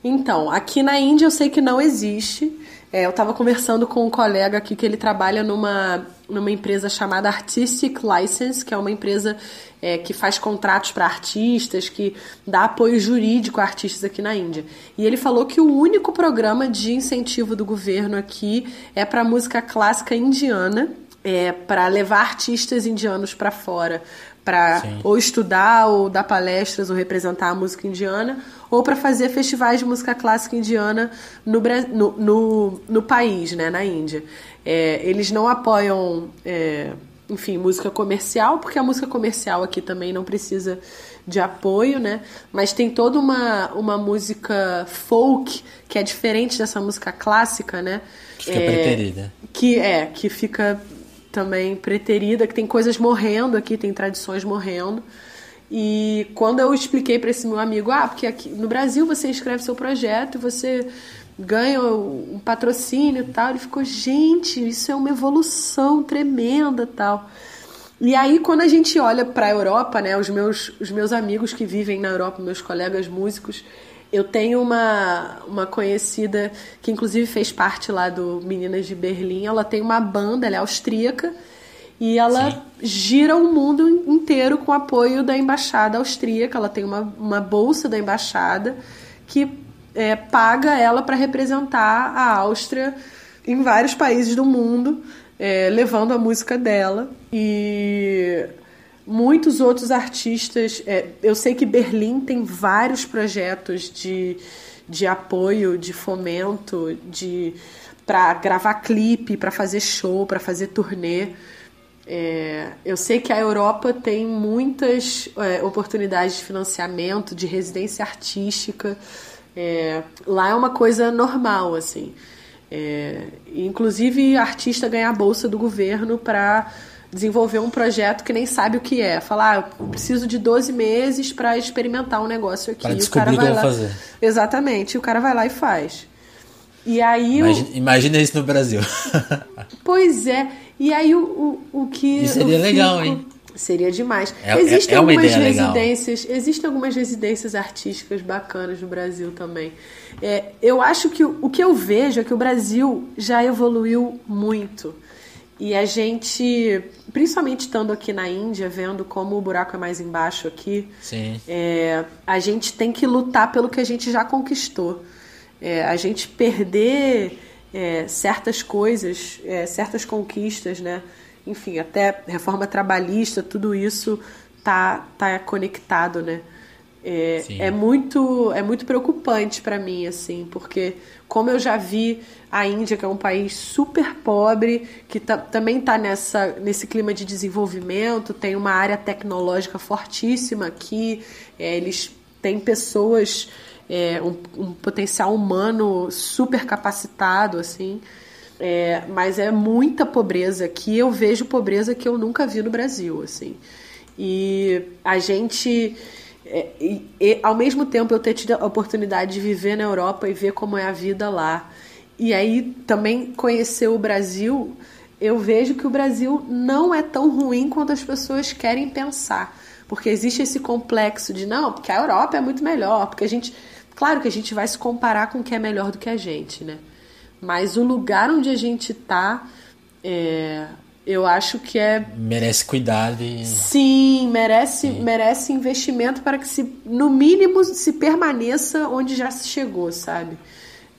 Então, aqui na Índia eu sei que não existe. É, eu estava conversando com um colega aqui que ele trabalha numa, numa empresa chamada Artistic License, que é uma empresa é, que faz contratos para artistas, que dá apoio jurídico a artistas aqui na Índia. E ele falou que o único programa de incentivo do governo aqui é para música clássica indiana, é, para levar artistas indianos para fora para ou estudar ou dar palestras ou representar a música indiana ou para fazer festivais de música clássica indiana no, no, no, no país, né, na Índia. É, eles não apoiam, é, enfim, música comercial, porque a música comercial aqui também não precisa de apoio, né? Mas tem toda uma, uma música folk que é diferente dessa música clássica, né? Que fica é, preterida. Que é, que fica também preterida, que tem coisas morrendo aqui, tem tradições morrendo. E quando eu expliquei para esse meu amigo, ah, porque aqui no Brasil você escreve seu projeto e você ganha um patrocínio e tal, ele ficou, gente, isso é uma evolução tremenda tal. E aí, quando a gente olha para a Europa, né, os meus, os meus amigos que vivem na Europa, meus colegas músicos, eu tenho uma, uma conhecida que inclusive fez parte lá do Meninas de Berlim. Ela tem uma banda, ela é austríaca e ela Sim. gira o mundo inteiro com apoio da embaixada austríaca. Ela tem uma, uma bolsa da embaixada que é, paga ela para representar a Áustria em vários países do mundo, é, levando a música dela. E muitos outros artistas. É, eu sei que Berlim tem vários projetos de, de apoio, de fomento, de para gravar clipe, para fazer show, para fazer turnê. É, eu sei que a Europa tem muitas é, oportunidades de financiamento, de residência artística. É, lá é uma coisa normal, assim. É, inclusive, artista ganhar bolsa do governo para desenvolver um projeto que nem sabe o que é. Falar, ah, eu preciso de 12 meses para experimentar um negócio aqui. Para descobrir o cara vai lá. Fazer. Exatamente, o cara vai lá e faz. E aí imagina, o... imagina isso no Brasil. pois é. E aí o, o, o que. Isso seria legal, fico... hein? Seria demais. É, existem é, é algumas residências, legal. existem algumas residências artísticas bacanas no Brasil também. É, eu acho que o, o que eu vejo é que o Brasil já evoluiu muito. E a gente, principalmente estando aqui na Índia, vendo como o buraco é mais embaixo aqui, é, a gente tem que lutar pelo que a gente já conquistou. É, a gente perder é, certas coisas, é, certas conquistas, né? Enfim, até reforma trabalhista, tudo isso tá, tá conectado, né? É, é, muito é muito preocupante para mim assim porque como eu já vi a Índia que é um país super pobre que tá, também está nessa nesse clima de desenvolvimento tem uma área tecnológica fortíssima aqui é, eles têm pessoas é, um, um, potencial humano super capacitado, assim. É, mas é muita pobreza aqui. Eu vejo pobreza que eu nunca vi no Brasil, assim. E a gente... É, e, e, ao mesmo tempo eu ter tido a oportunidade de viver na Europa e ver como é a vida lá. E aí também conhecer o Brasil, eu vejo que o Brasil não é tão ruim quanto as pessoas querem pensar. Porque existe esse complexo de não, porque a Europa é muito melhor, porque a gente Claro que a gente vai se comparar com o que é melhor do que a gente, né? Mas o lugar onde a gente tá, é, eu acho que é. Merece cuidado e. Sim, merece, Sim. merece investimento para que, se, no mínimo, se permaneça onde já se chegou, sabe?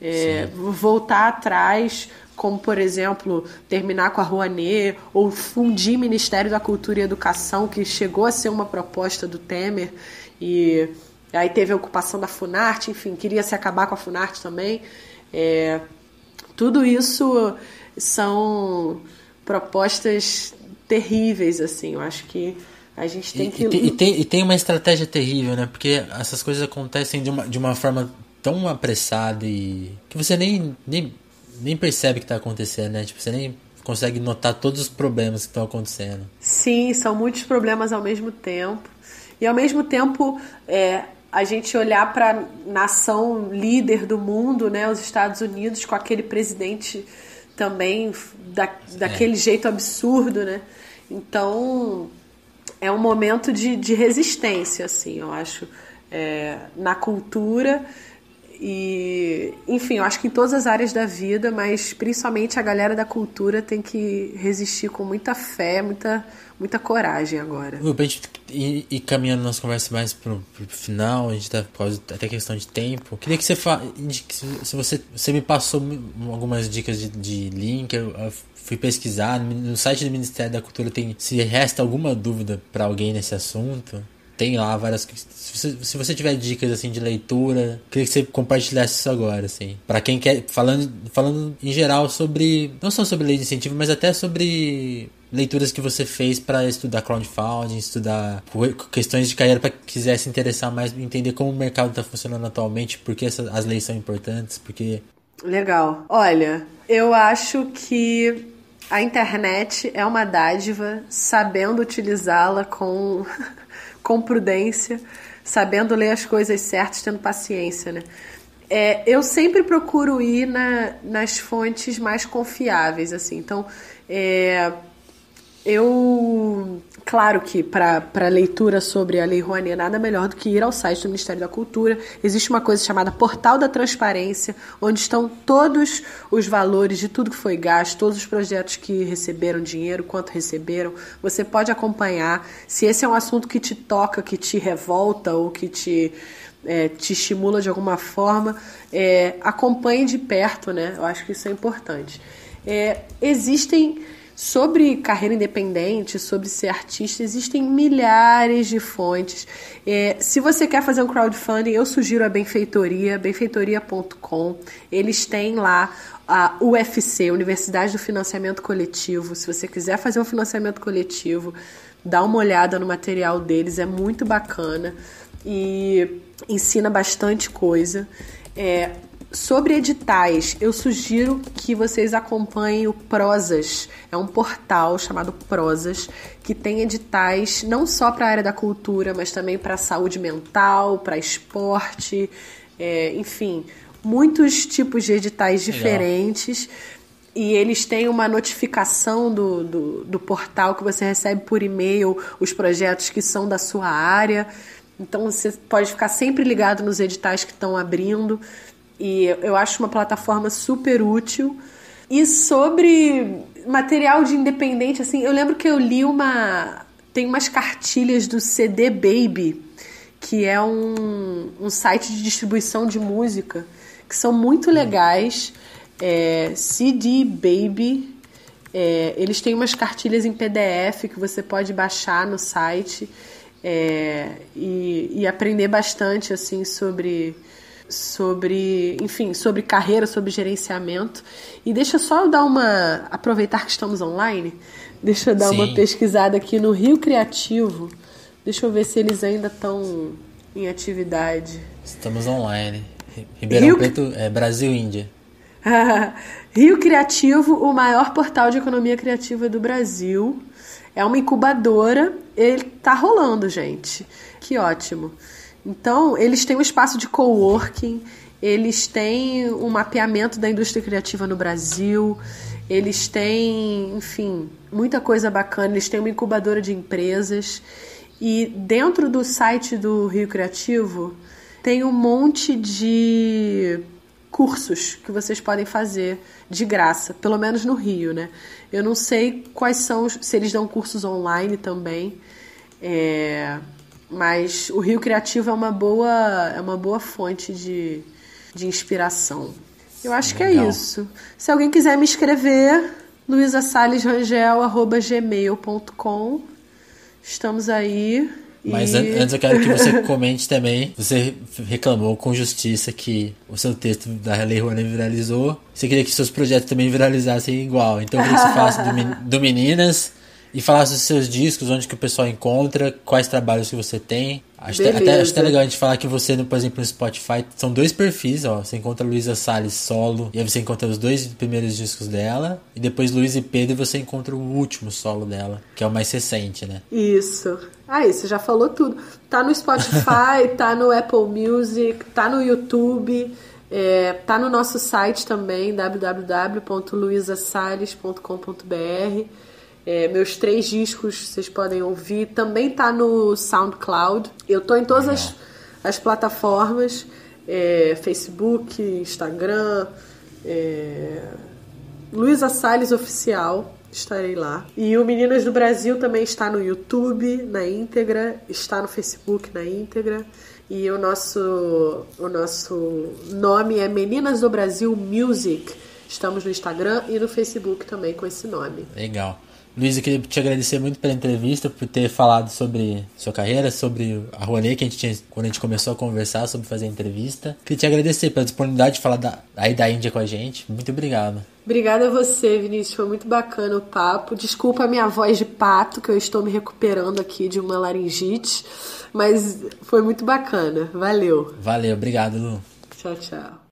É, voltar atrás, como por exemplo, terminar com a Rouanet, ou fundir Ministério da Cultura e Educação, que chegou a ser uma proposta do Temer. E Aí teve a ocupação da Funarte, enfim, queria se acabar com a Funarte também. É, tudo isso são propostas terríveis, assim. Eu acho que a gente tem que. E, e, tem, e tem uma estratégia terrível, né? Porque essas coisas acontecem de uma, de uma forma tão apressada e. que você nem, nem, nem percebe que está acontecendo, né? Tipo, você nem consegue notar todos os problemas que estão acontecendo. Sim, são muitos problemas ao mesmo tempo. E ao mesmo tempo, é, a gente olhar para a nação líder do mundo, né, os Estados Unidos, com aquele presidente também da, daquele é. jeito absurdo, né? Então é um momento de, de resistência, assim, eu acho, é, na cultura e, enfim, eu acho que em todas as áreas da vida, mas principalmente a galera da cultura tem que resistir com muita fé, muita muita coragem agora. Pra gente ir, caminhando nossa conversa mais pro, pro final, a gente tá por até questão de tempo. Queria que você fa... se você, você me passou algumas dicas de, de link, eu, eu fui pesquisar no site do Ministério da Cultura tem se resta alguma dúvida para alguém nesse assunto tem lá várias se, você tiver dicas assim de leitura queria que você compartilhasse isso agora assim para quem quer falando falando em geral sobre não só sobre lei de incentivo mas até sobre leituras que você fez para estudar crowdfunding, estudar questões de carreira para quiser se interessar mais, entender como o mercado está funcionando atualmente, porque essas, as leis são importantes, porque legal. Olha, eu acho que a internet é uma dádiva, sabendo utilizá-la com com prudência, sabendo ler as coisas certas, tendo paciência, né? É, eu sempre procuro ir na, nas fontes mais confiáveis, assim. Então, é, eu, claro que para leitura sobre a Lei Rouanet, nada melhor do que ir ao site do Ministério da Cultura. Existe uma coisa chamada Portal da Transparência, onde estão todos os valores de tudo que foi gasto, todos os projetos que receberam dinheiro, quanto receberam. Você pode acompanhar. Se esse é um assunto que te toca, que te revolta ou que te, é, te estimula de alguma forma, é, acompanhe de perto, né? Eu acho que isso é importante. É, existem Sobre carreira independente, sobre ser artista, existem milhares de fontes. É, se você quer fazer um crowdfunding, eu sugiro a Benfeitoria, benfeitoria.com. Eles têm lá a UFC, Universidade do Financiamento Coletivo. Se você quiser fazer um financiamento coletivo, dá uma olhada no material deles, é muito bacana e ensina bastante coisa. É, sobre editais, eu sugiro que vocês acompanhem o Prosas. É um portal chamado Prosas que tem editais não só para a área da cultura, mas também para saúde mental, para esporte, é, enfim, muitos tipos de editais Legal. diferentes. E eles têm uma notificação do, do, do portal que você recebe por e-mail os projetos que são da sua área. Então você pode ficar sempre ligado nos editais que estão abrindo. E eu acho uma plataforma super útil. E sobre material de independente, assim, eu lembro que eu li uma. Tem umas cartilhas do CD Baby, que é um, um site de distribuição de música, que são muito legais. É, CD Baby. É, eles têm umas cartilhas em PDF que você pode baixar no site é, e, e aprender bastante assim sobre sobre, enfim, sobre carreira, sobre gerenciamento. E deixa só eu dar uma. aproveitar que estamos online, deixa eu dar Sim. uma pesquisada aqui no Rio Criativo. Deixa eu ver se eles ainda estão em atividade. Estamos online. Ribeirão Rio... Preto é Brasil Índia. Rio Criativo, o maior portal de economia criativa do Brasil. É uma incubadora. Ele tá rolando, gente. Que ótimo. Então, eles têm um espaço de coworking, eles têm um mapeamento da indústria criativa no Brasil, eles têm, enfim, muita coisa bacana, eles têm uma incubadora de empresas. E dentro do site do Rio Criativo tem um monte de cursos que vocês podem fazer de graça, pelo menos no Rio, né? Eu não sei quais são, se eles dão cursos online também. É, mas o Rio Criativo é uma boa, é uma boa fonte de, de inspiração. Eu acho Legal. que é isso. Se alguém quiser me escrever, luisasalesrangel.gmail.com Estamos aí. Mas e... antes eu quero que você comente também. Você reclamou com justiça que o seu texto da Lei Rouanet viralizou. Você queria que seus projetos também viralizassem igual. Então eu queria que você do, do Meninas e falasse dos seus discos, onde que o pessoal encontra, quais trabalhos que você tem. Acho até, até, acho até legal a gente falar que você, por exemplo, no Spotify, são dois perfis, ó. Você encontra Luísa Salles solo, e aí você encontra os dois primeiros discos dela, e depois Luiz e Pedro você encontra o último solo dela, que é o mais recente, né? Isso. Ah, você já falou tudo. Tá no Spotify, tá no Apple Music, tá no YouTube. É, tá no nosso site também, www.luisasales.com.br. É, meus três discos vocês podem ouvir. Também tá no SoundCloud. Eu tô em todas as, as plataformas: é, Facebook, Instagram. É, Luísa Salles Oficial, estarei lá. E o Meninas do Brasil também está no YouTube, na íntegra, está no Facebook na íntegra. E o nosso, o nosso nome é Meninas do Brasil Music. Estamos no Instagram e no Facebook também com esse nome. Legal. Luiz, eu queria te agradecer muito pela entrevista, por ter falado sobre sua carreira, sobre a Rouanet, que a gente tinha, quando a gente começou a conversar sobre fazer a entrevista. Queria te agradecer pela disponibilidade de falar da, aí da Índia com a gente. Muito obrigado. Obrigada a você, Vinícius. Foi muito bacana o papo. Desculpa a minha voz de pato, que eu estou me recuperando aqui de uma laringite, mas foi muito bacana. Valeu. Valeu, obrigado, Lu. Tchau, tchau.